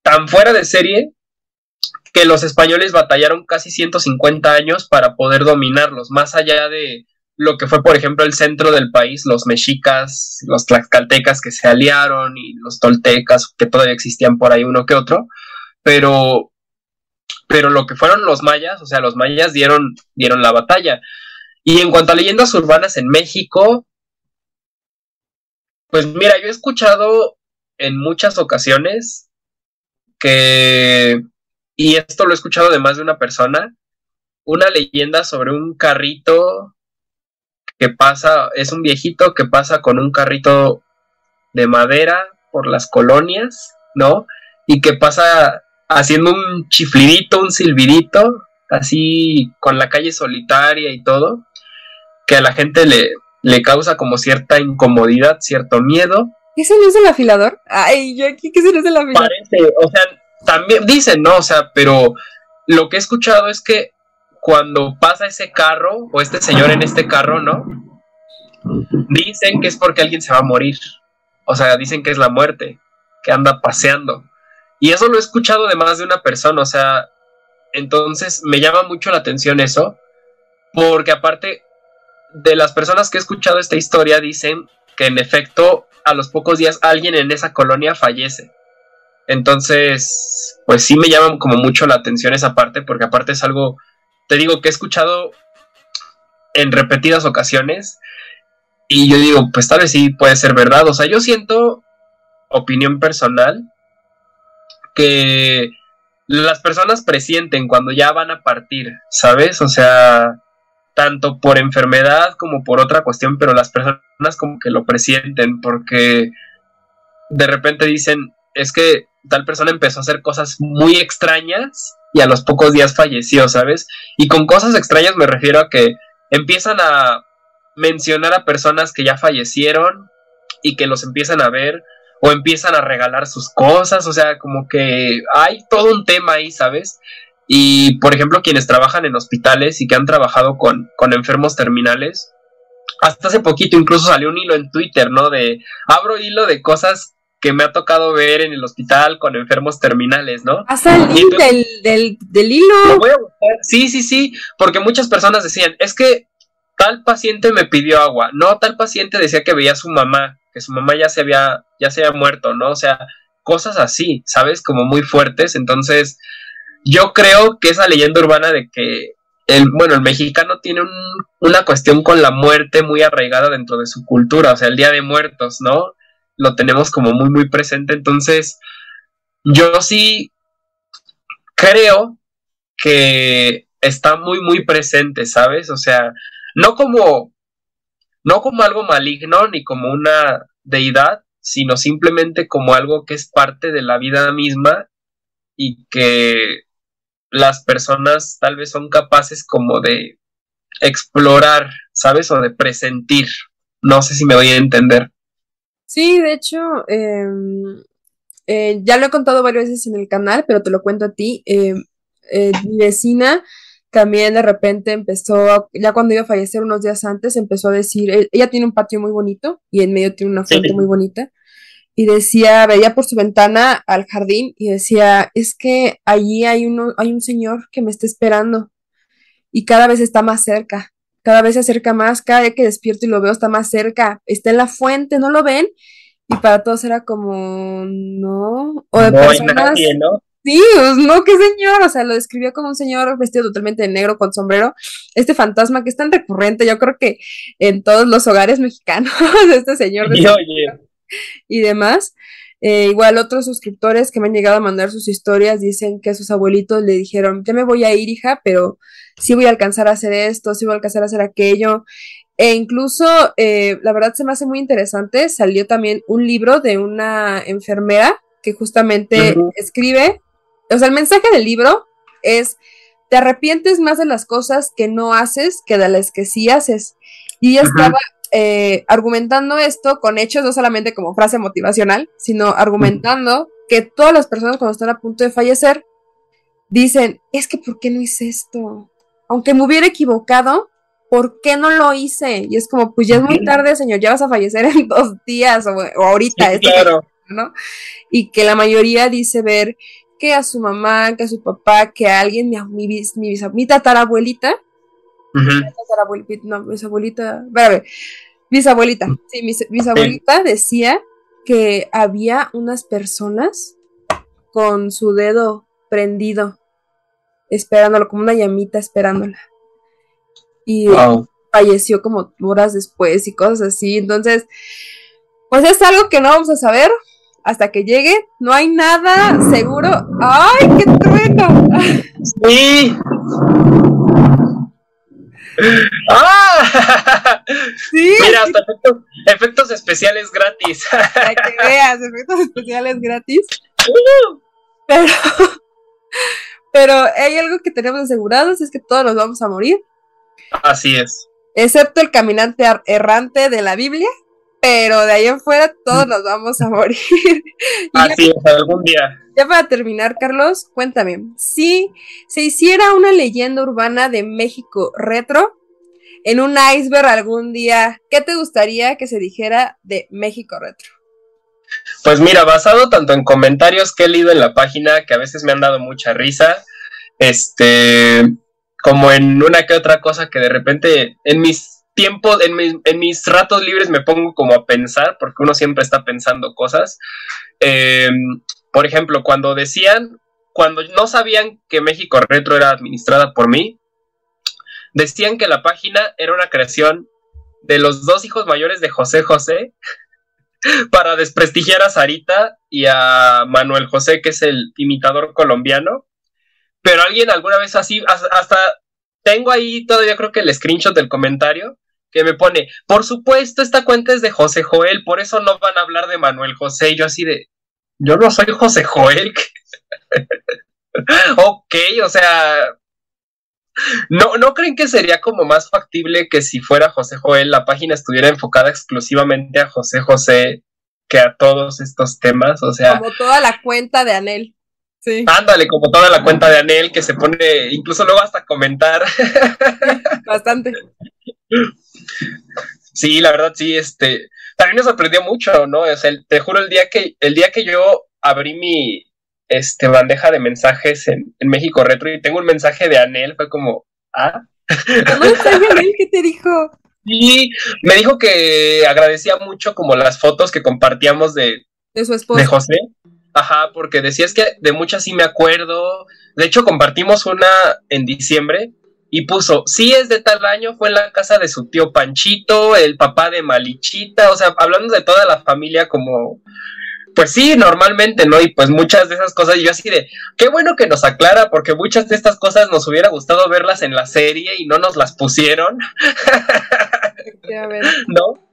Tan fuera de serie que los españoles batallaron casi 150 años para poder dominarlos, más allá de lo que fue, por ejemplo, el centro del país, los mexicas, los tlaxcaltecas que se aliaron y los toltecas que todavía existían por ahí uno que otro, pero, pero lo que fueron los mayas, o sea, los mayas dieron, dieron la batalla. Y en cuanto a leyendas urbanas en México, pues mira, yo he escuchado en muchas ocasiones que, y esto lo he escuchado de más de una persona, una leyenda sobre un carrito que pasa, es un viejito que pasa con un carrito de madera por las colonias, ¿no? Y que pasa haciendo un chiflidito, un silbidito, así con la calle solitaria y todo que a la gente le, le causa como cierta incomodidad, cierto miedo. ¿Ese no es el afilador? Ay, yo aquí, ¿qué es el afilador? Parece, o sea, también dicen, ¿no? O sea, pero lo que he escuchado es que cuando pasa ese carro, o este señor en este carro, ¿no? Dicen que es porque alguien se va a morir. O sea, dicen que es la muerte, que anda paseando. Y eso lo he escuchado de más de una persona, o sea, entonces me llama mucho la atención eso, porque aparte de las personas que he escuchado esta historia dicen que en efecto a los pocos días alguien en esa colonia fallece. Entonces, pues sí me llama como mucho la atención esa parte, porque aparte es algo, te digo que he escuchado en repetidas ocasiones. Y yo digo, pues tal vez sí puede ser verdad. O sea, yo siento, opinión personal, que las personas presienten cuando ya van a partir, ¿sabes? O sea, tanto por enfermedad como por otra cuestión, pero las personas como que lo presienten porque de repente dicen, es que tal persona empezó a hacer cosas muy extrañas y a los pocos días falleció, ¿sabes? Y con cosas extrañas me refiero a que empiezan a mencionar a personas que ya fallecieron y que los empiezan a ver o empiezan a regalar sus cosas, o sea, como que hay todo un tema ahí, ¿sabes? Y, por ejemplo, quienes trabajan en hospitales y que han trabajado con, con enfermos terminales, hasta hace poquito incluso salió un hilo en Twitter, ¿no? De, abro hilo de cosas que me ha tocado ver en el hospital con enfermos terminales, ¿no? Hasta el link del, del, hilo. voy a Sí, sí, sí, porque muchas personas decían, es que tal paciente me pidió agua, no, tal paciente decía que veía a su mamá, que su mamá ya se había, ya se había muerto, ¿no? O sea, cosas así, ¿sabes? Como muy fuertes, entonces yo creo que esa leyenda urbana de que el, bueno, el mexicano tiene una cuestión con la muerte muy arraigada dentro de su cultura, o sea, el Día de Muertos, ¿no? Lo tenemos como muy, muy presente. Entonces, yo sí creo que está muy, muy presente, ¿sabes? O sea, no como, no como algo maligno ni como una deidad, sino simplemente como algo que es parte de la vida misma y que las personas tal vez son capaces como de explorar, ¿sabes? O de presentir. No sé si me voy a entender. Sí, de hecho, em, eh, ya lo he contado varias veces en el canal, pero te lo cuento a ti. Em, eh, mi vecina también de repente empezó, ya cuando iba a fallecer unos días antes, empezó a decir, e, ella tiene un patio muy bonito y en medio tiene una fuente muy bonita. Y decía, veía por su ventana al jardín y decía, es que allí hay, uno, hay un señor que me está esperando y cada vez está más cerca cada vez se acerca más, cada vez que despierto y lo veo está más cerca, está en la fuente, ¿no lo ven? Y para todos era como, no, o de personas... ¿no? Sí, pues, no, qué señor, o sea, lo describió como un señor vestido totalmente de negro con sombrero, este fantasma que es tan recurrente, yo creo que en todos los hogares mexicanos, este señor de y demás. Eh, igual otros suscriptores que me han llegado a mandar sus historias dicen que sus abuelitos le dijeron, ya me voy a ir, hija, pero sí voy a alcanzar a hacer esto, sí voy a alcanzar a hacer aquello. E incluso, eh, la verdad se me hace muy interesante, salió también un libro de una enfermera que justamente escribe, o sea, el mensaje del libro es, te arrepientes más de las cosas que no haces que de las que sí haces. Y ella estaba eh, argumentando esto con hechos, no solamente como frase motivacional, sino argumentando que todas las personas cuando están a punto de fallecer dicen, es que ¿por qué no hice esto? Aunque me hubiera equivocado, ¿por qué no lo hice? Y es como, pues ya es muy tarde, señor, ya vas a fallecer en dos días o, ahorita. claro. ¿no? Y que la mayoría dice ver que a su mamá, que a su papá, que a alguien, mi, mi, mi, mi tatarabuelita, no, bisabuelita, bisabuelita, sí, mi bisabuelita decía que había unas personas con su dedo prendido, esperándolo, como una llamita esperándola. Y falleció como horas después y cosas así. Entonces, pues es algo que no vamos a saber hasta que llegue. No hay nada seguro. ¡Ay, qué trueno! Sí. ¡Ah! Sí. Mira, hasta efectos, especiales gratis. Para que veas, efectos especiales gratis. Pero, pero hay algo que tenemos asegurados, es que todos nos vamos a morir. Así es. Excepto el caminante errante de la Biblia, pero de ahí en fuera todos nos vamos a morir. Así es, algún día. Ya para terminar, Carlos, cuéntame, si se hiciera una leyenda urbana de México retro, en un iceberg algún día, ¿qué te gustaría que se dijera de México retro? Pues mira, basado tanto en comentarios que he leído en la página, que a veces me han dado mucha risa, este, como en una que otra cosa que de repente en mis tiempo, en, mis ratos libres me pongo como a pensar, porque uno siempre está pensando cosas. Em, por ejemplo, cuando decían, cuando no sabían que México Retro era administrada por mí, decían que la página era una creación de los dos hijos mayores de José José para desprestigiar a Sarita y a Manuel José, que es el imitador colombiano. Pero alguien alguna vez así, hasta tengo ahí todavía creo que el screenshot del comentario que me pone, por supuesto, esta cuenta es de José Joel, por eso no van a hablar de Manuel José. Y yo así de, yo no soy José Joel. ok, o sea, ¿no, ¿no creen que sería como más factible que si fuera José Joel la página estuviera enfocada exclusivamente a José José que a todos estos temas? O sea... Como toda la cuenta de Anel. Sí. Ándale, como toda la cuenta de Anel que se pone, incluso luego hasta comentar. Bastante. Sí, la verdad, sí, este, también me sorprendió mucho, ¿no? O sea, te juro, el día que, el día que yo abrí mi, este, bandeja de mensajes en, México Retro y tengo un mensaje de Anel, fue como, ¿ah? ¿Cómo está Anel? ¿Qué te dijo? Sí, me dijo que agradecía mucho como las fotos que compartíamos de, de su esposa. De José. Ajá, porque decías que de muchas sí me acuerdo. De hecho, compartimos una en diciembre y puso, sí es de tal año, fue en la casa de su tío Panchito, el papá de Malichita, o sea, hablando de toda la familia como, pues sí, normalmente, ¿no? Y pues muchas de esas cosas, yo así de, qué bueno que nos aclara, porque muchas de estas cosas nos hubiera gustado verlas en la serie y no nos las pusieron. ¿No?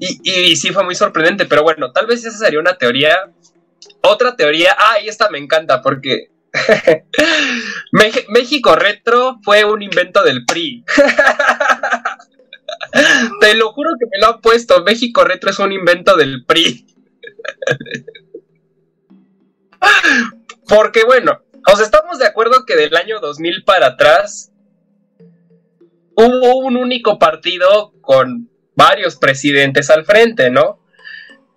Y, y, sí fue muy sorprendente, pero bueno, tal vez esa sería una teoría. Otra teoría, ah, y esta me encanta porque México Retro fue un invento del PRI. Te lo juro que me lo ha puesto. México Retro es un invento del PRI. Porque bueno, os estamos de acuerdo que del año 2000 para atrás hubo un único partido con varios presidentes al frente, ¿no?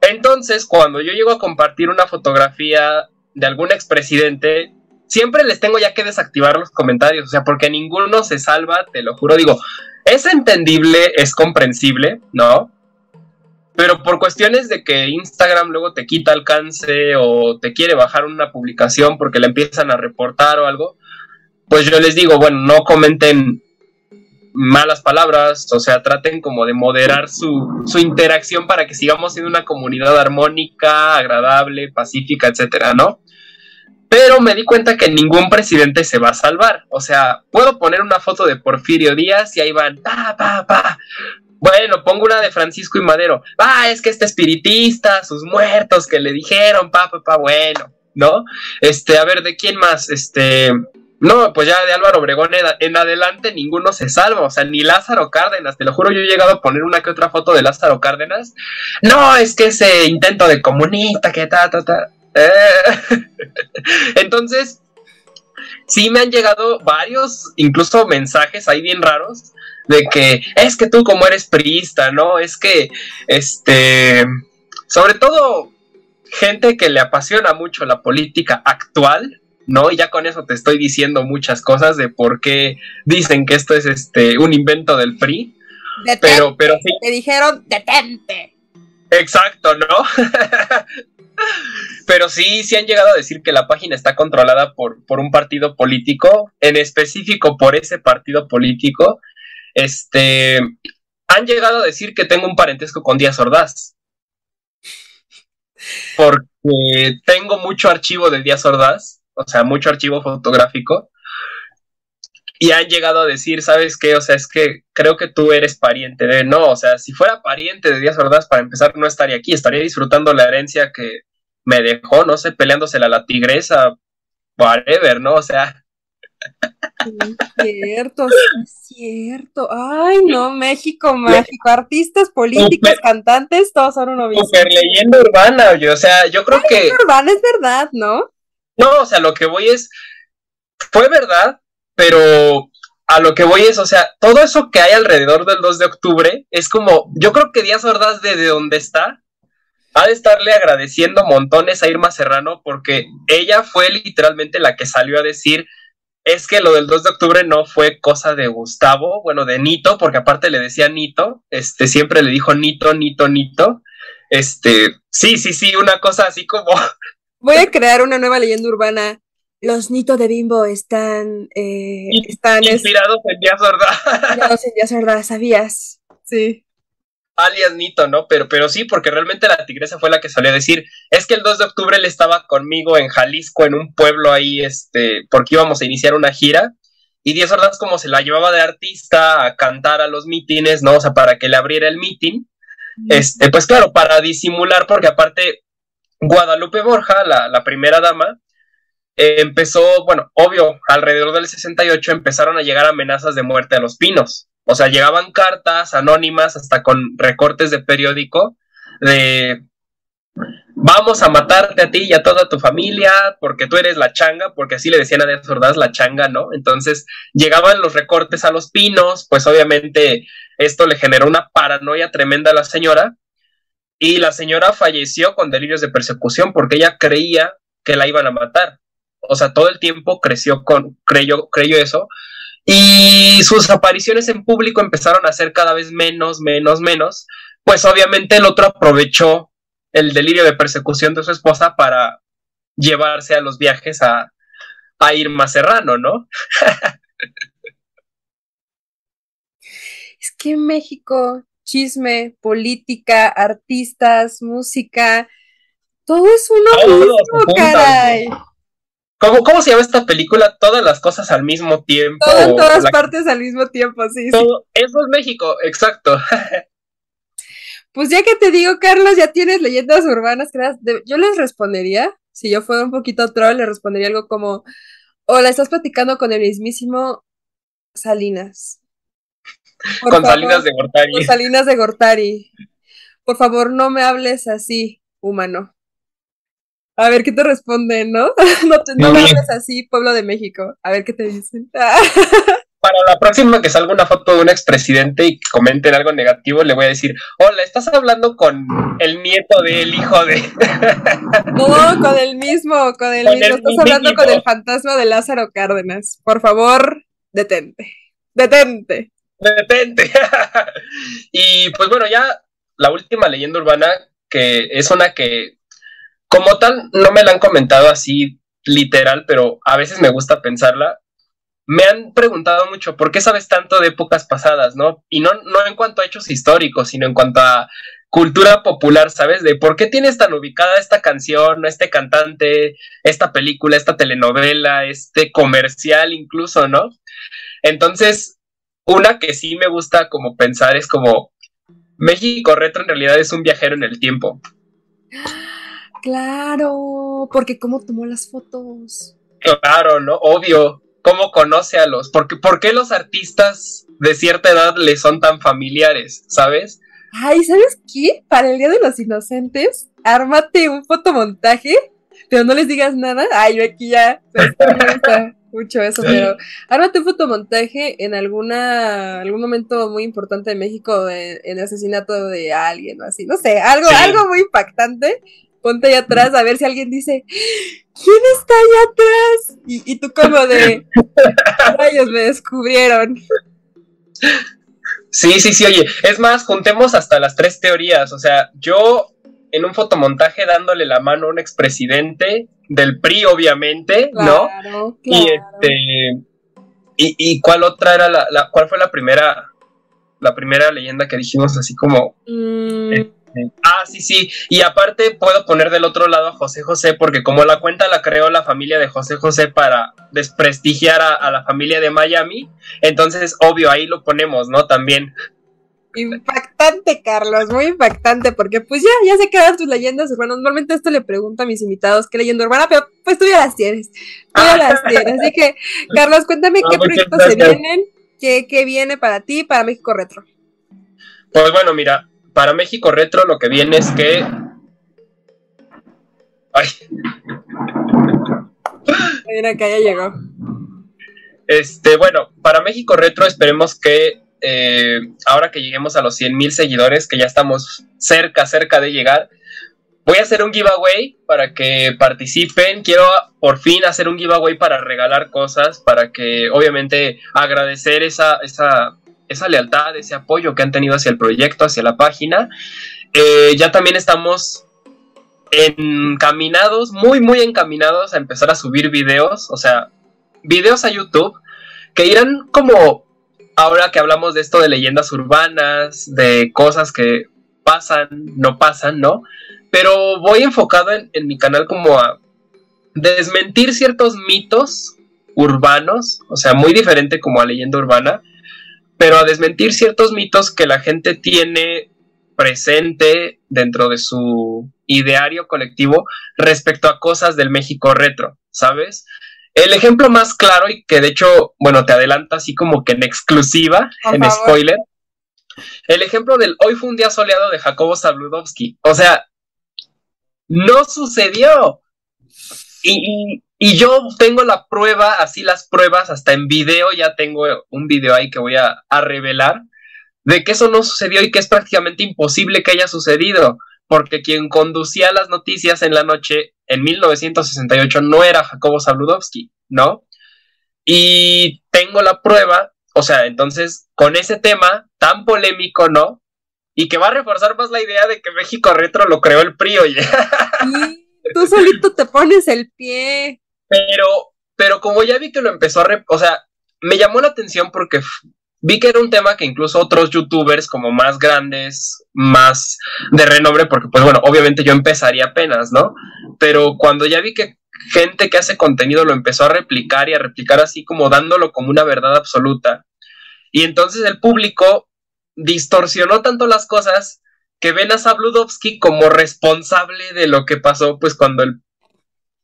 Entonces, cuando yo llego a compartir una fotografía de algún expresidente, siempre les tengo ya que desactivar los comentarios, o sea, porque ninguno se salva, te lo juro, digo, es entendible, es comprensible, ¿no? Pero por cuestiones de que Instagram luego te quita alcance o te quiere bajar una publicación porque la empiezan a reportar o algo, pues yo les digo, bueno, no comenten malas palabras, o sea, traten como de moderar su, su interacción para que sigamos siendo una comunidad armónica, agradable, pacífica, etcétera, ¿no? Pero me di cuenta que ningún presidente se va a salvar. O sea, puedo poner una foto de Porfirio Díaz y ahí van, pa, pa, pa. Bueno, pongo una de Francisco y Madero. Ah, es que este espiritista, sus muertos que le dijeron, pa, pa, pa, bueno, ¿no? Este, a ver, ¿de quién más? Este, no, pues ya de Álvaro Obregón en, adelante ninguno se salva, o sea, ni Lázaro Cárdenas, te lo juro, yo he llegado a poner una que otra foto de Lázaro Cárdenas. No, es que ese intento de comunista, que ta, ta, ta. Eh, entonces, sí me han llegado varios, incluso mensajes ahí bien raros, de que es que tú como eres priista, ¿no? Es que, este, sobre todo gente que le apasiona mucho la política actual, ¿no? Y ya con eso te estoy diciendo muchas cosas de por qué dicen que esto es este un invento del PRI. pero, pero sí. Te dijeron detente. Exacto, ¿no? Pero sí, sí han llegado a decir que la página está controlada por, por un partido político, en específico por ese partido político. Este, han llegado a decir que tengo un parentesco con Díaz Ordaz. Porque tengo mucho archivo de Díaz Ordaz, o sea, mucho archivo fotográfico. Y han llegado a decir, ¿sabes qué? O sea, es que creo que tú eres pariente de. No, o sea, si fuera pariente de Díaz Ordaz, para empezar, no estaría aquí, estaría disfrutando la herencia que me dejó, no sé, peleándosela a la tigresa, whatever, ¿no? O sea. cierto, cierto. Ay, no, México mágico. Artistas, políticos, cantantes, todos son uno mismo. Super leyenda urbana, oye, o sea, yo creo que. urbana es verdad, ¿no? No, o sea, lo que voy es. Fue verdad, pero a lo que voy es, o sea, todo eso que hay alrededor del 2 de octubre es como, yo creo que Díaz Ordaz desde donde está, ha de estarle agradeciendo montones a Irma Serrano porque ella fue literalmente la que salió a decir, es que lo del 2 de octubre no fue cosa de Gustavo, bueno, de Nito, porque aparte le decía Nito, este, siempre le dijo Nito, Nito, Nito, este, sí, sí, sí, una cosa así como... Voy a crear una nueva leyenda urbana los Nito de Bimbo están, eh, están inspirados en Díaz Ordaz. Inspirados en Díaz Ordaz, ¿sabías? Sí. Alias Nito, ¿no? Pero, pero sí, porque realmente la tigresa fue la que salió a decir, es que el 2 de octubre él estaba conmigo en Jalisco, en un pueblo ahí, este, porque íbamos a iniciar una gira, y Díaz Ordaz como se la llevaba de artista a cantar a los mítines, ¿no? O sea, para que le abriera el mítin, este, pues claro, para disimular, porque aparte Guadalupe Borja, la, la primera dama, empezó, bueno, obvio, alrededor del 68 empezaron a llegar amenazas de muerte a los pinos. O sea, llegaban cartas anónimas hasta con recortes de periódico de vamos a matarte a ti y a toda tu familia porque tú eres la changa, porque así le decían a Díaz Ordaz la changa, ¿no? Entonces llegaban los recortes a los pinos, pues obviamente esto le generó una paranoia tremenda a la señora y la señora falleció con delirios de persecución porque ella creía que la iban a matar o sea, todo el tiempo creció con, creyó, creyó eso, y sus apariciones en público empezaron a ser cada vez menos, menos, menos, pues obviamente el otro aprovechó el delirio de persecución de su esposa para llevarse a los viajes a, a Irma Serrano, ¿no? es que en México, chisme, política, artistas, música, todo es uno mismo, caray. ¿Cómo, se llama esta película? Todas las cosas al mismo tiempo. Todo en todas partes al mismo tiempo, sí, Eso es México, exacto. pues ya que te digo, Carlos, ya tienes leyendas urbanas, yo les respondería, si yo fuera un poquito troll, le respondería algo como, hola, estás platicando con el mismísimo Salinas. con Salinas de Gortari. Con Salinas de Gortari. Por favor, no me hables así, humano. A ver qué te responden, ¿no? no te, no hables así, pueblo de México. A ver qué te dicen. Para la próxima que salga una foto de un expresidente y comenten algo negativo, le voy a decir, hola, estás hablando con el nieto del hijo de... no, con el mismo, con el mismo. estás hablando con el fantasma de Lázaro Cárdenas. Por favor, detente. Detente. Detente. y pues bueno, ya la última leyenda urbana, que es una que como tal, no me la han comentado así literal, pero a veces me gusta pensarla. Me han preguntado mucho por qué sabes tanto de épocas pasadas, ¿no? Y no, no en cuanto a hechos históricos, sino en cuanto a cultura popular, ¿sabes? De por qué tienes tan ubicada esta canción, este cantante, esta película, esta telenovela, este comercial incluso, ¿no? Entonces, una que sí me gusta como pensar es como México Retro en realidad es un viajero en el tiempo. Claro, porque cómo tomó las fotos. Claro, ¿no? Obvio. ¿Cómo conoce a los? Porque, ¿Por qué los artistas de cierta edad le son tan familiares, sabes? Ay, ¿sabes qué? Para el Día de los Inocentes, ármate un fotomontaje, pero no les digas nada. Ay, yo aquí ya me gusta mucho eso, pero ármate un fotomontaje en alguna algún momento muy importante de México en, el asesinato de alguien o así, no sé, algo, algo muy impactante ponte ahí atrás a ver si alguien dice, ¿quién está allá atrás? Y, tú como de, ellos me descubrieron. Sí, sí, sí, oye, es más, juntemos hasta las tres teorías, o sea, yo en un fotomontaje dándole la mano a un expresidente del PRI, obviamente, ¿no? Claro. Y este, y, cuál otra era la, cuál fue la primera, la primera leyenda que dijimos así como... Mm. Eh, Ah, sí, sí. Y aparte puedo poner del otro lado a José José, porque como la cuenta la creó la familia de José José para desprestigiar a, la familia de Miami, entonces obvio ahí lo ponemos, ¿no? También. Impactante, Carlos, muy impactante, porque pues ya, ya se quedan tus leyendas urbanas. Normalmente esto le pregunto a mis invitados qué leyenda urbana, pero pues tú ya las tienes. Tú ya las tienes. Así que, Carlos, cuéntame qué proyectos se vienen, qué, qué viene para ti, para México Retro. Pues bueno, mira, para México Retro lo que viene es que... Ay. Mira que ya llegó. Este, bueno, para México Retro esperemos que eh, ahora que lleguemos a los 100 mil seguidores, que ya estamos cerca, cerca de llegar, voy a hacer un giveaway para que participen. Quiero por fin hacer un giveaway para regalar cosas, para que obviamente agradecer esa, esa esa lealtad, ese apoyo que han tenido hacia el proyecto, hacia la página. Eh, ya también estamos encaminados, muy, muy encaminados a empezar a subir videos, o sea, videos a YouTube que irán como, ahora que hablamos de esto de leyendas urbanas, de cosas que pasan, no pasan, ¿no? Pero voy enfocado en, en mi canal como a desmentir ciertos mitos urbanos, o sea, muy diferente como a leyenda urbana, pero a desmentir ciertos mitos que la gente tiene presente dentro de su ideario colectivo respecto a cosas del México retro, ¿sabes? El ejemplo más claro y que de hecho, bueno, te adelanto así como que en exclusiva, en spoiler, el ejemplo del hoy fue un día soleado de Jacobo Zabludowski. O sea, no sucedió. Y, y, yo tengo la prueba, así las pruebas, hasta en video, ya tengo un video ahí que voy a, revelar, de que eso no sucedió y que es prácticamente imposible que haya sucedido, porque quien conducía las noticias en la noche en 1968 no era Jacobo Zabludowski, ¿no? Y tengo la prueba, o sea, entonces, con ese tema tan polémico, ¿no? Y que va a reforzar más la idea de que México Retro lo creó el PRI, oye. tú solito te pones el pie. Pero, pero como ya vi que lo empezó a... o sea, me llamó la atención porque vi que era un tema que incluso otros youtubers como más grandes, más de renombre, porque pues bueno, obviamente yo empezaría apenas, ¿no? Pero cuando ya vi que gente que hace contenido lo empezó a replicar y a replicar así como dándolo como una verdad absoluta, y entonces el público distorsionó tanto las cosas que ven a Sabludovsky como responsable de lo que pasó, pues cuando el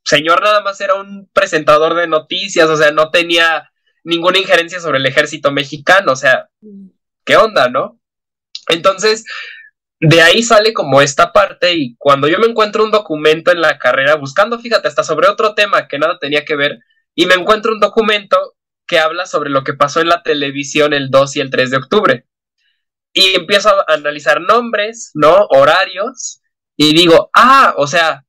señor nada más era un presentador de noticias, o sea, no tenía ninguna injerencia sobre el ejército mexicano, o sea, ¿qué onda, no? Entonces, de ahí sale como esta parte y cuando yo me encuentro un documento en la carrera buscando, fíjate, hasta sobre otro tema que nada tenía que ver, y me encuentro un documento que habla sobre lo que pasó en la televisión el 2 y el 3 de octubre. Y empiezo a analizar nombres, ¿no? Horarios, y digo, ah, o sea,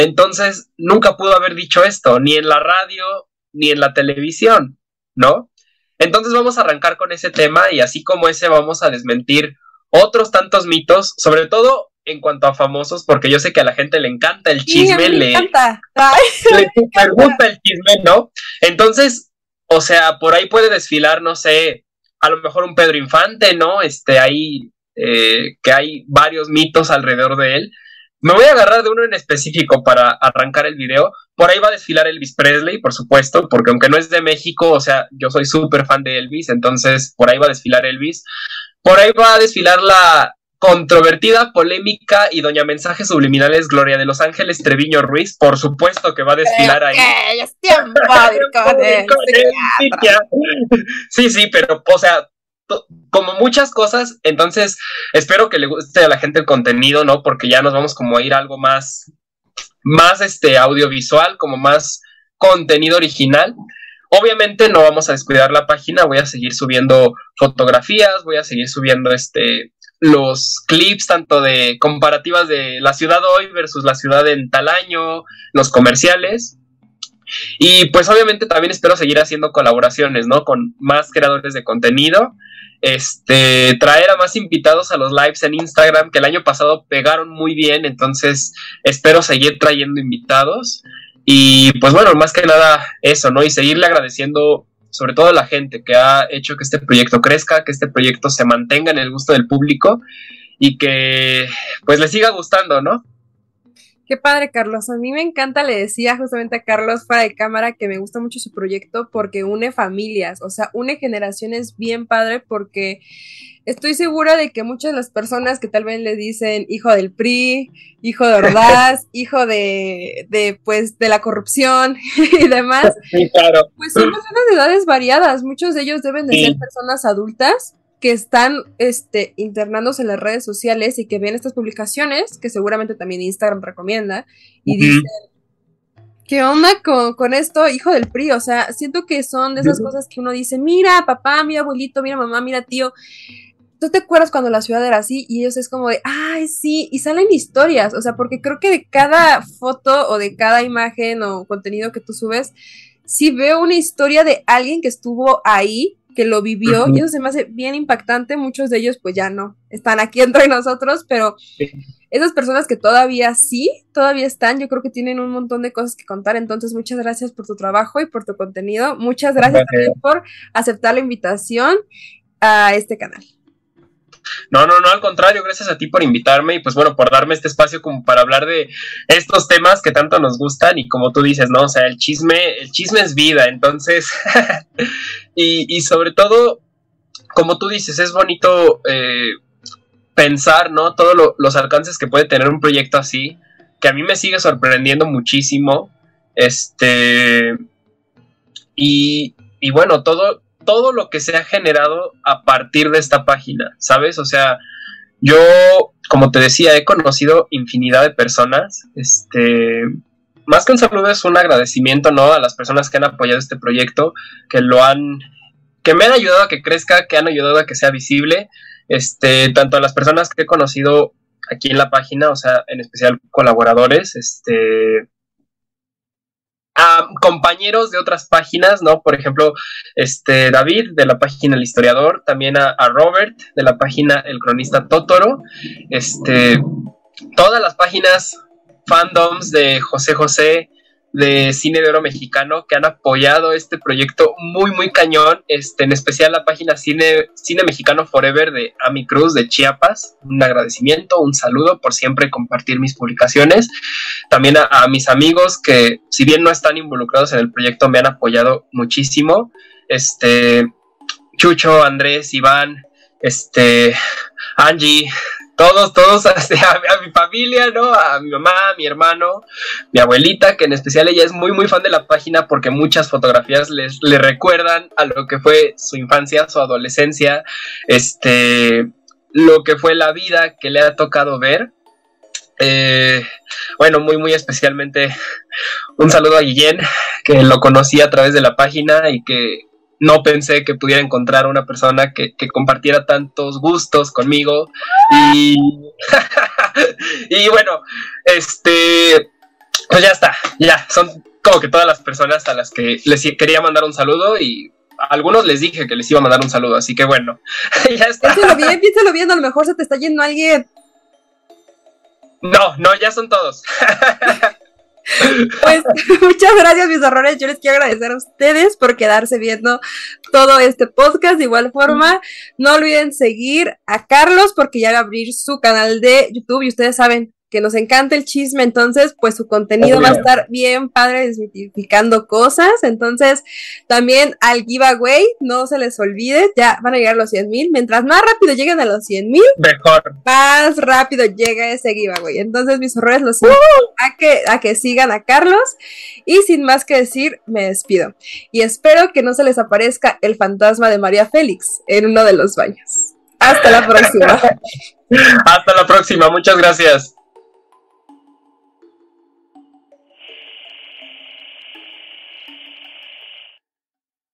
entonces nunca pudo haber dicho esto, ni en la radio, ni en la televisión, ¿no? Entonces vamos a arrancar con ese tema y así como ese vamos a desmentir otros tantos mitos, sobre todo en cuanto a famosos, porque yo sé que a la gente le encanta el chisme, le, encanta. le gusta el chisme, ¿no? Entonces, o sea, por ahí puede desfilar, no sé, a lo mejor un Pedro Infante, ¿no? Este, ahí, eh, que hay varios mitos alrededor de él. Me voy a agarrar de uno en específico para arrancar el video. Por ahí va a desfilar Elvis Presley, por supuesto, porque aunque no es de México, o sea, yo soy súper fan de Elvis, entonces por ahí va a desfilar Elvis. Por ahí va a desfilar la controvertida, polémica y doña mensajes subliminales Gloria de Los Ángeles Treviño Ruiz, por supuesto que va a desfilar ahí. sí, sí, pero, o sea, como muchas cosas, entonces espero que le guste a la gente el contenido, ¿no? Porque ya nos vamos como a ir a algo más, más este audiovisual, como más contenido original. Obviamente no vamos a descuidar la página, voy a seguir subiendo fotografías, voy a seguir subiendo este los clips tanto de comparativas de la ciudad hoy versus la ciudad en tal año, los comerciales. Y pues obviamente también espero seguir haciendo colaboraciones, ¿no? Con más creadores de contenido este, traer a más invitados a los lives en Instagram, que el año pasado pegaron muy bien, entonces espero seguir trayendo invitados. Y pues bueno, más que nada eso, ¿no? Y seguirle agradeciendo sobre todo a la gente que ha hecho que este proyecto crezca, que este proyecto se mantenga en el gusto del público y que pues le siga gustando, ¿no? Qué padre, Carlos. A mí me encanta, le decía justamente a Carlos fuera de cámara que me gusta mucho su proyecto porque une familias, o sea, une generaciones bien padre porque estoy segura de que muchas de las personas que tal vez le dicen hijo del PRI, hijo de Ordaz, hijo de, de, pues, de la corrupción y demás, pues son personas de edades variadas. Muchos de ellos deben de ser personas adultas que están este, internándose en las redes sociales y que ven estas publicaciones, que seguramente también Instagram recomienda, y dicen, ¿qué onda con, esto, hijo del PRI? O sea, siento que son de esas cosas que uno dice, mira, papá, mira, abuelito, mira, mamá, mira, tío. ¿Tú te acuerdas cuando la ciudad era así? Y ellos es como de, ay, sí, y salen historias, o sea, porque creo que de cada foto o de cada imagen o contenido que tú subes, sí veo una historia de alguien que estuvo ahí que lo vivió y eso se me hace bien impactante. Muchos de ellos pues ya no están aquí entre nosotros, pero esas personas que todavía sí, todavía están, yo creo que tienen un montón de cosas que contar. Entonces, muchas gracias por tu trabajo y por tu contenido. Muchas gracias también por aceptar la invitación a este canal. No, no, no, al contrario, gracias a ti por invitarme y pues bueno, por darme este espacio como para hablar de estos temas que tanto nos gustan y como tú dices, ¿no? O sea, el chisme, el chisme es vida, entonces, y, y, sobre todo, como tú dices, es bonito eh, pensar, ¿no? Todos los alcances que puede tener un proyecto así, que a mí me sigue sorprendiendo muchísimo, este, y, y bueno, todo, todo lo que se ha generado a partir de esta página, ¿sabes? O sea, yo, como te decía, he conocido infinidad de personas, este, más que un saludo es un agradecimiento, ¿no? A las personas que han apoyado este proyecto, que lo han, que me han ayudado a que crezca, que han ayudado a que sea visible, este, tanto a las personas que he conocido aquí en la página, o sea, en especial colaboradores, este, a compañeros de otras páginas, ¿no? Por ejemplo, este David de la página El Historiador, también a, Robert de la página El Cronista Totoro, este, todas las páginas fandoms de José José, de cine de oro mexicano que han apoyado este proyecto muy muy cañón, este en especial la página Cine Cine Mexicano Forever de Ami Cruz de Chiapas, un agradecimiento, un saludo por siempre compartir mis publicaciones, también a, mis amigos que si bien no están involucrados en el proyecto me han apoyado muchísimo, este Chucho, Andrés, Iván, este Angie, todos, todos, a, mi familia, ¿no? A mi mamá, a mi hermano, mi abuelita, que en especial ella es muy, muy fan de la página porque muchas fotografías les, le recuerdan a lo que fue su infancia, su adolescencia, este, lo que fue la vida que le ha tocado ver. Eh, bueno, muy, muy especialmente un saludo a Guillén, que lo conocí a través de la página y que no pensé que pudiera encontrar una persona que, compartiera tantos gustos conmigo. Y, y bueno, este, pues ya está, ya, son como que todas las personas a las que les quería mandar un saludo y a algunos les dije que les iba a mandar un saludo, así que bueno, ya está. Piénsalo bien, piénsalo bien, a lo mejor se te está yendo alguien. No, no, ya son todos. Pues muchas gracias, mis horrores. Yo les quiero agradecer a ustedes por quedarse viendo todo este podcast. De igual forma, no olviden seguir a Carlos porque ya va a abrir su canal de YouTube y ustedes saben que nos encanta el chisme, entonces pues su contenido va a estar bien padre desmitificando cosas, entonces también al giveaway, no se les olvide, ya van a llegar a los 100 mil, mientras más rápido lleguen a los 100 mil, mejor, más rápido llega ese giveaway, entonces mis horrores los invito a que, a que sigan a Carlos y sin más que decir, me despido y espero que no se les aparezca el fantasma de María Félix en uno de los baños. Hasta la próxima. Hasta la próxima, muchas gracias.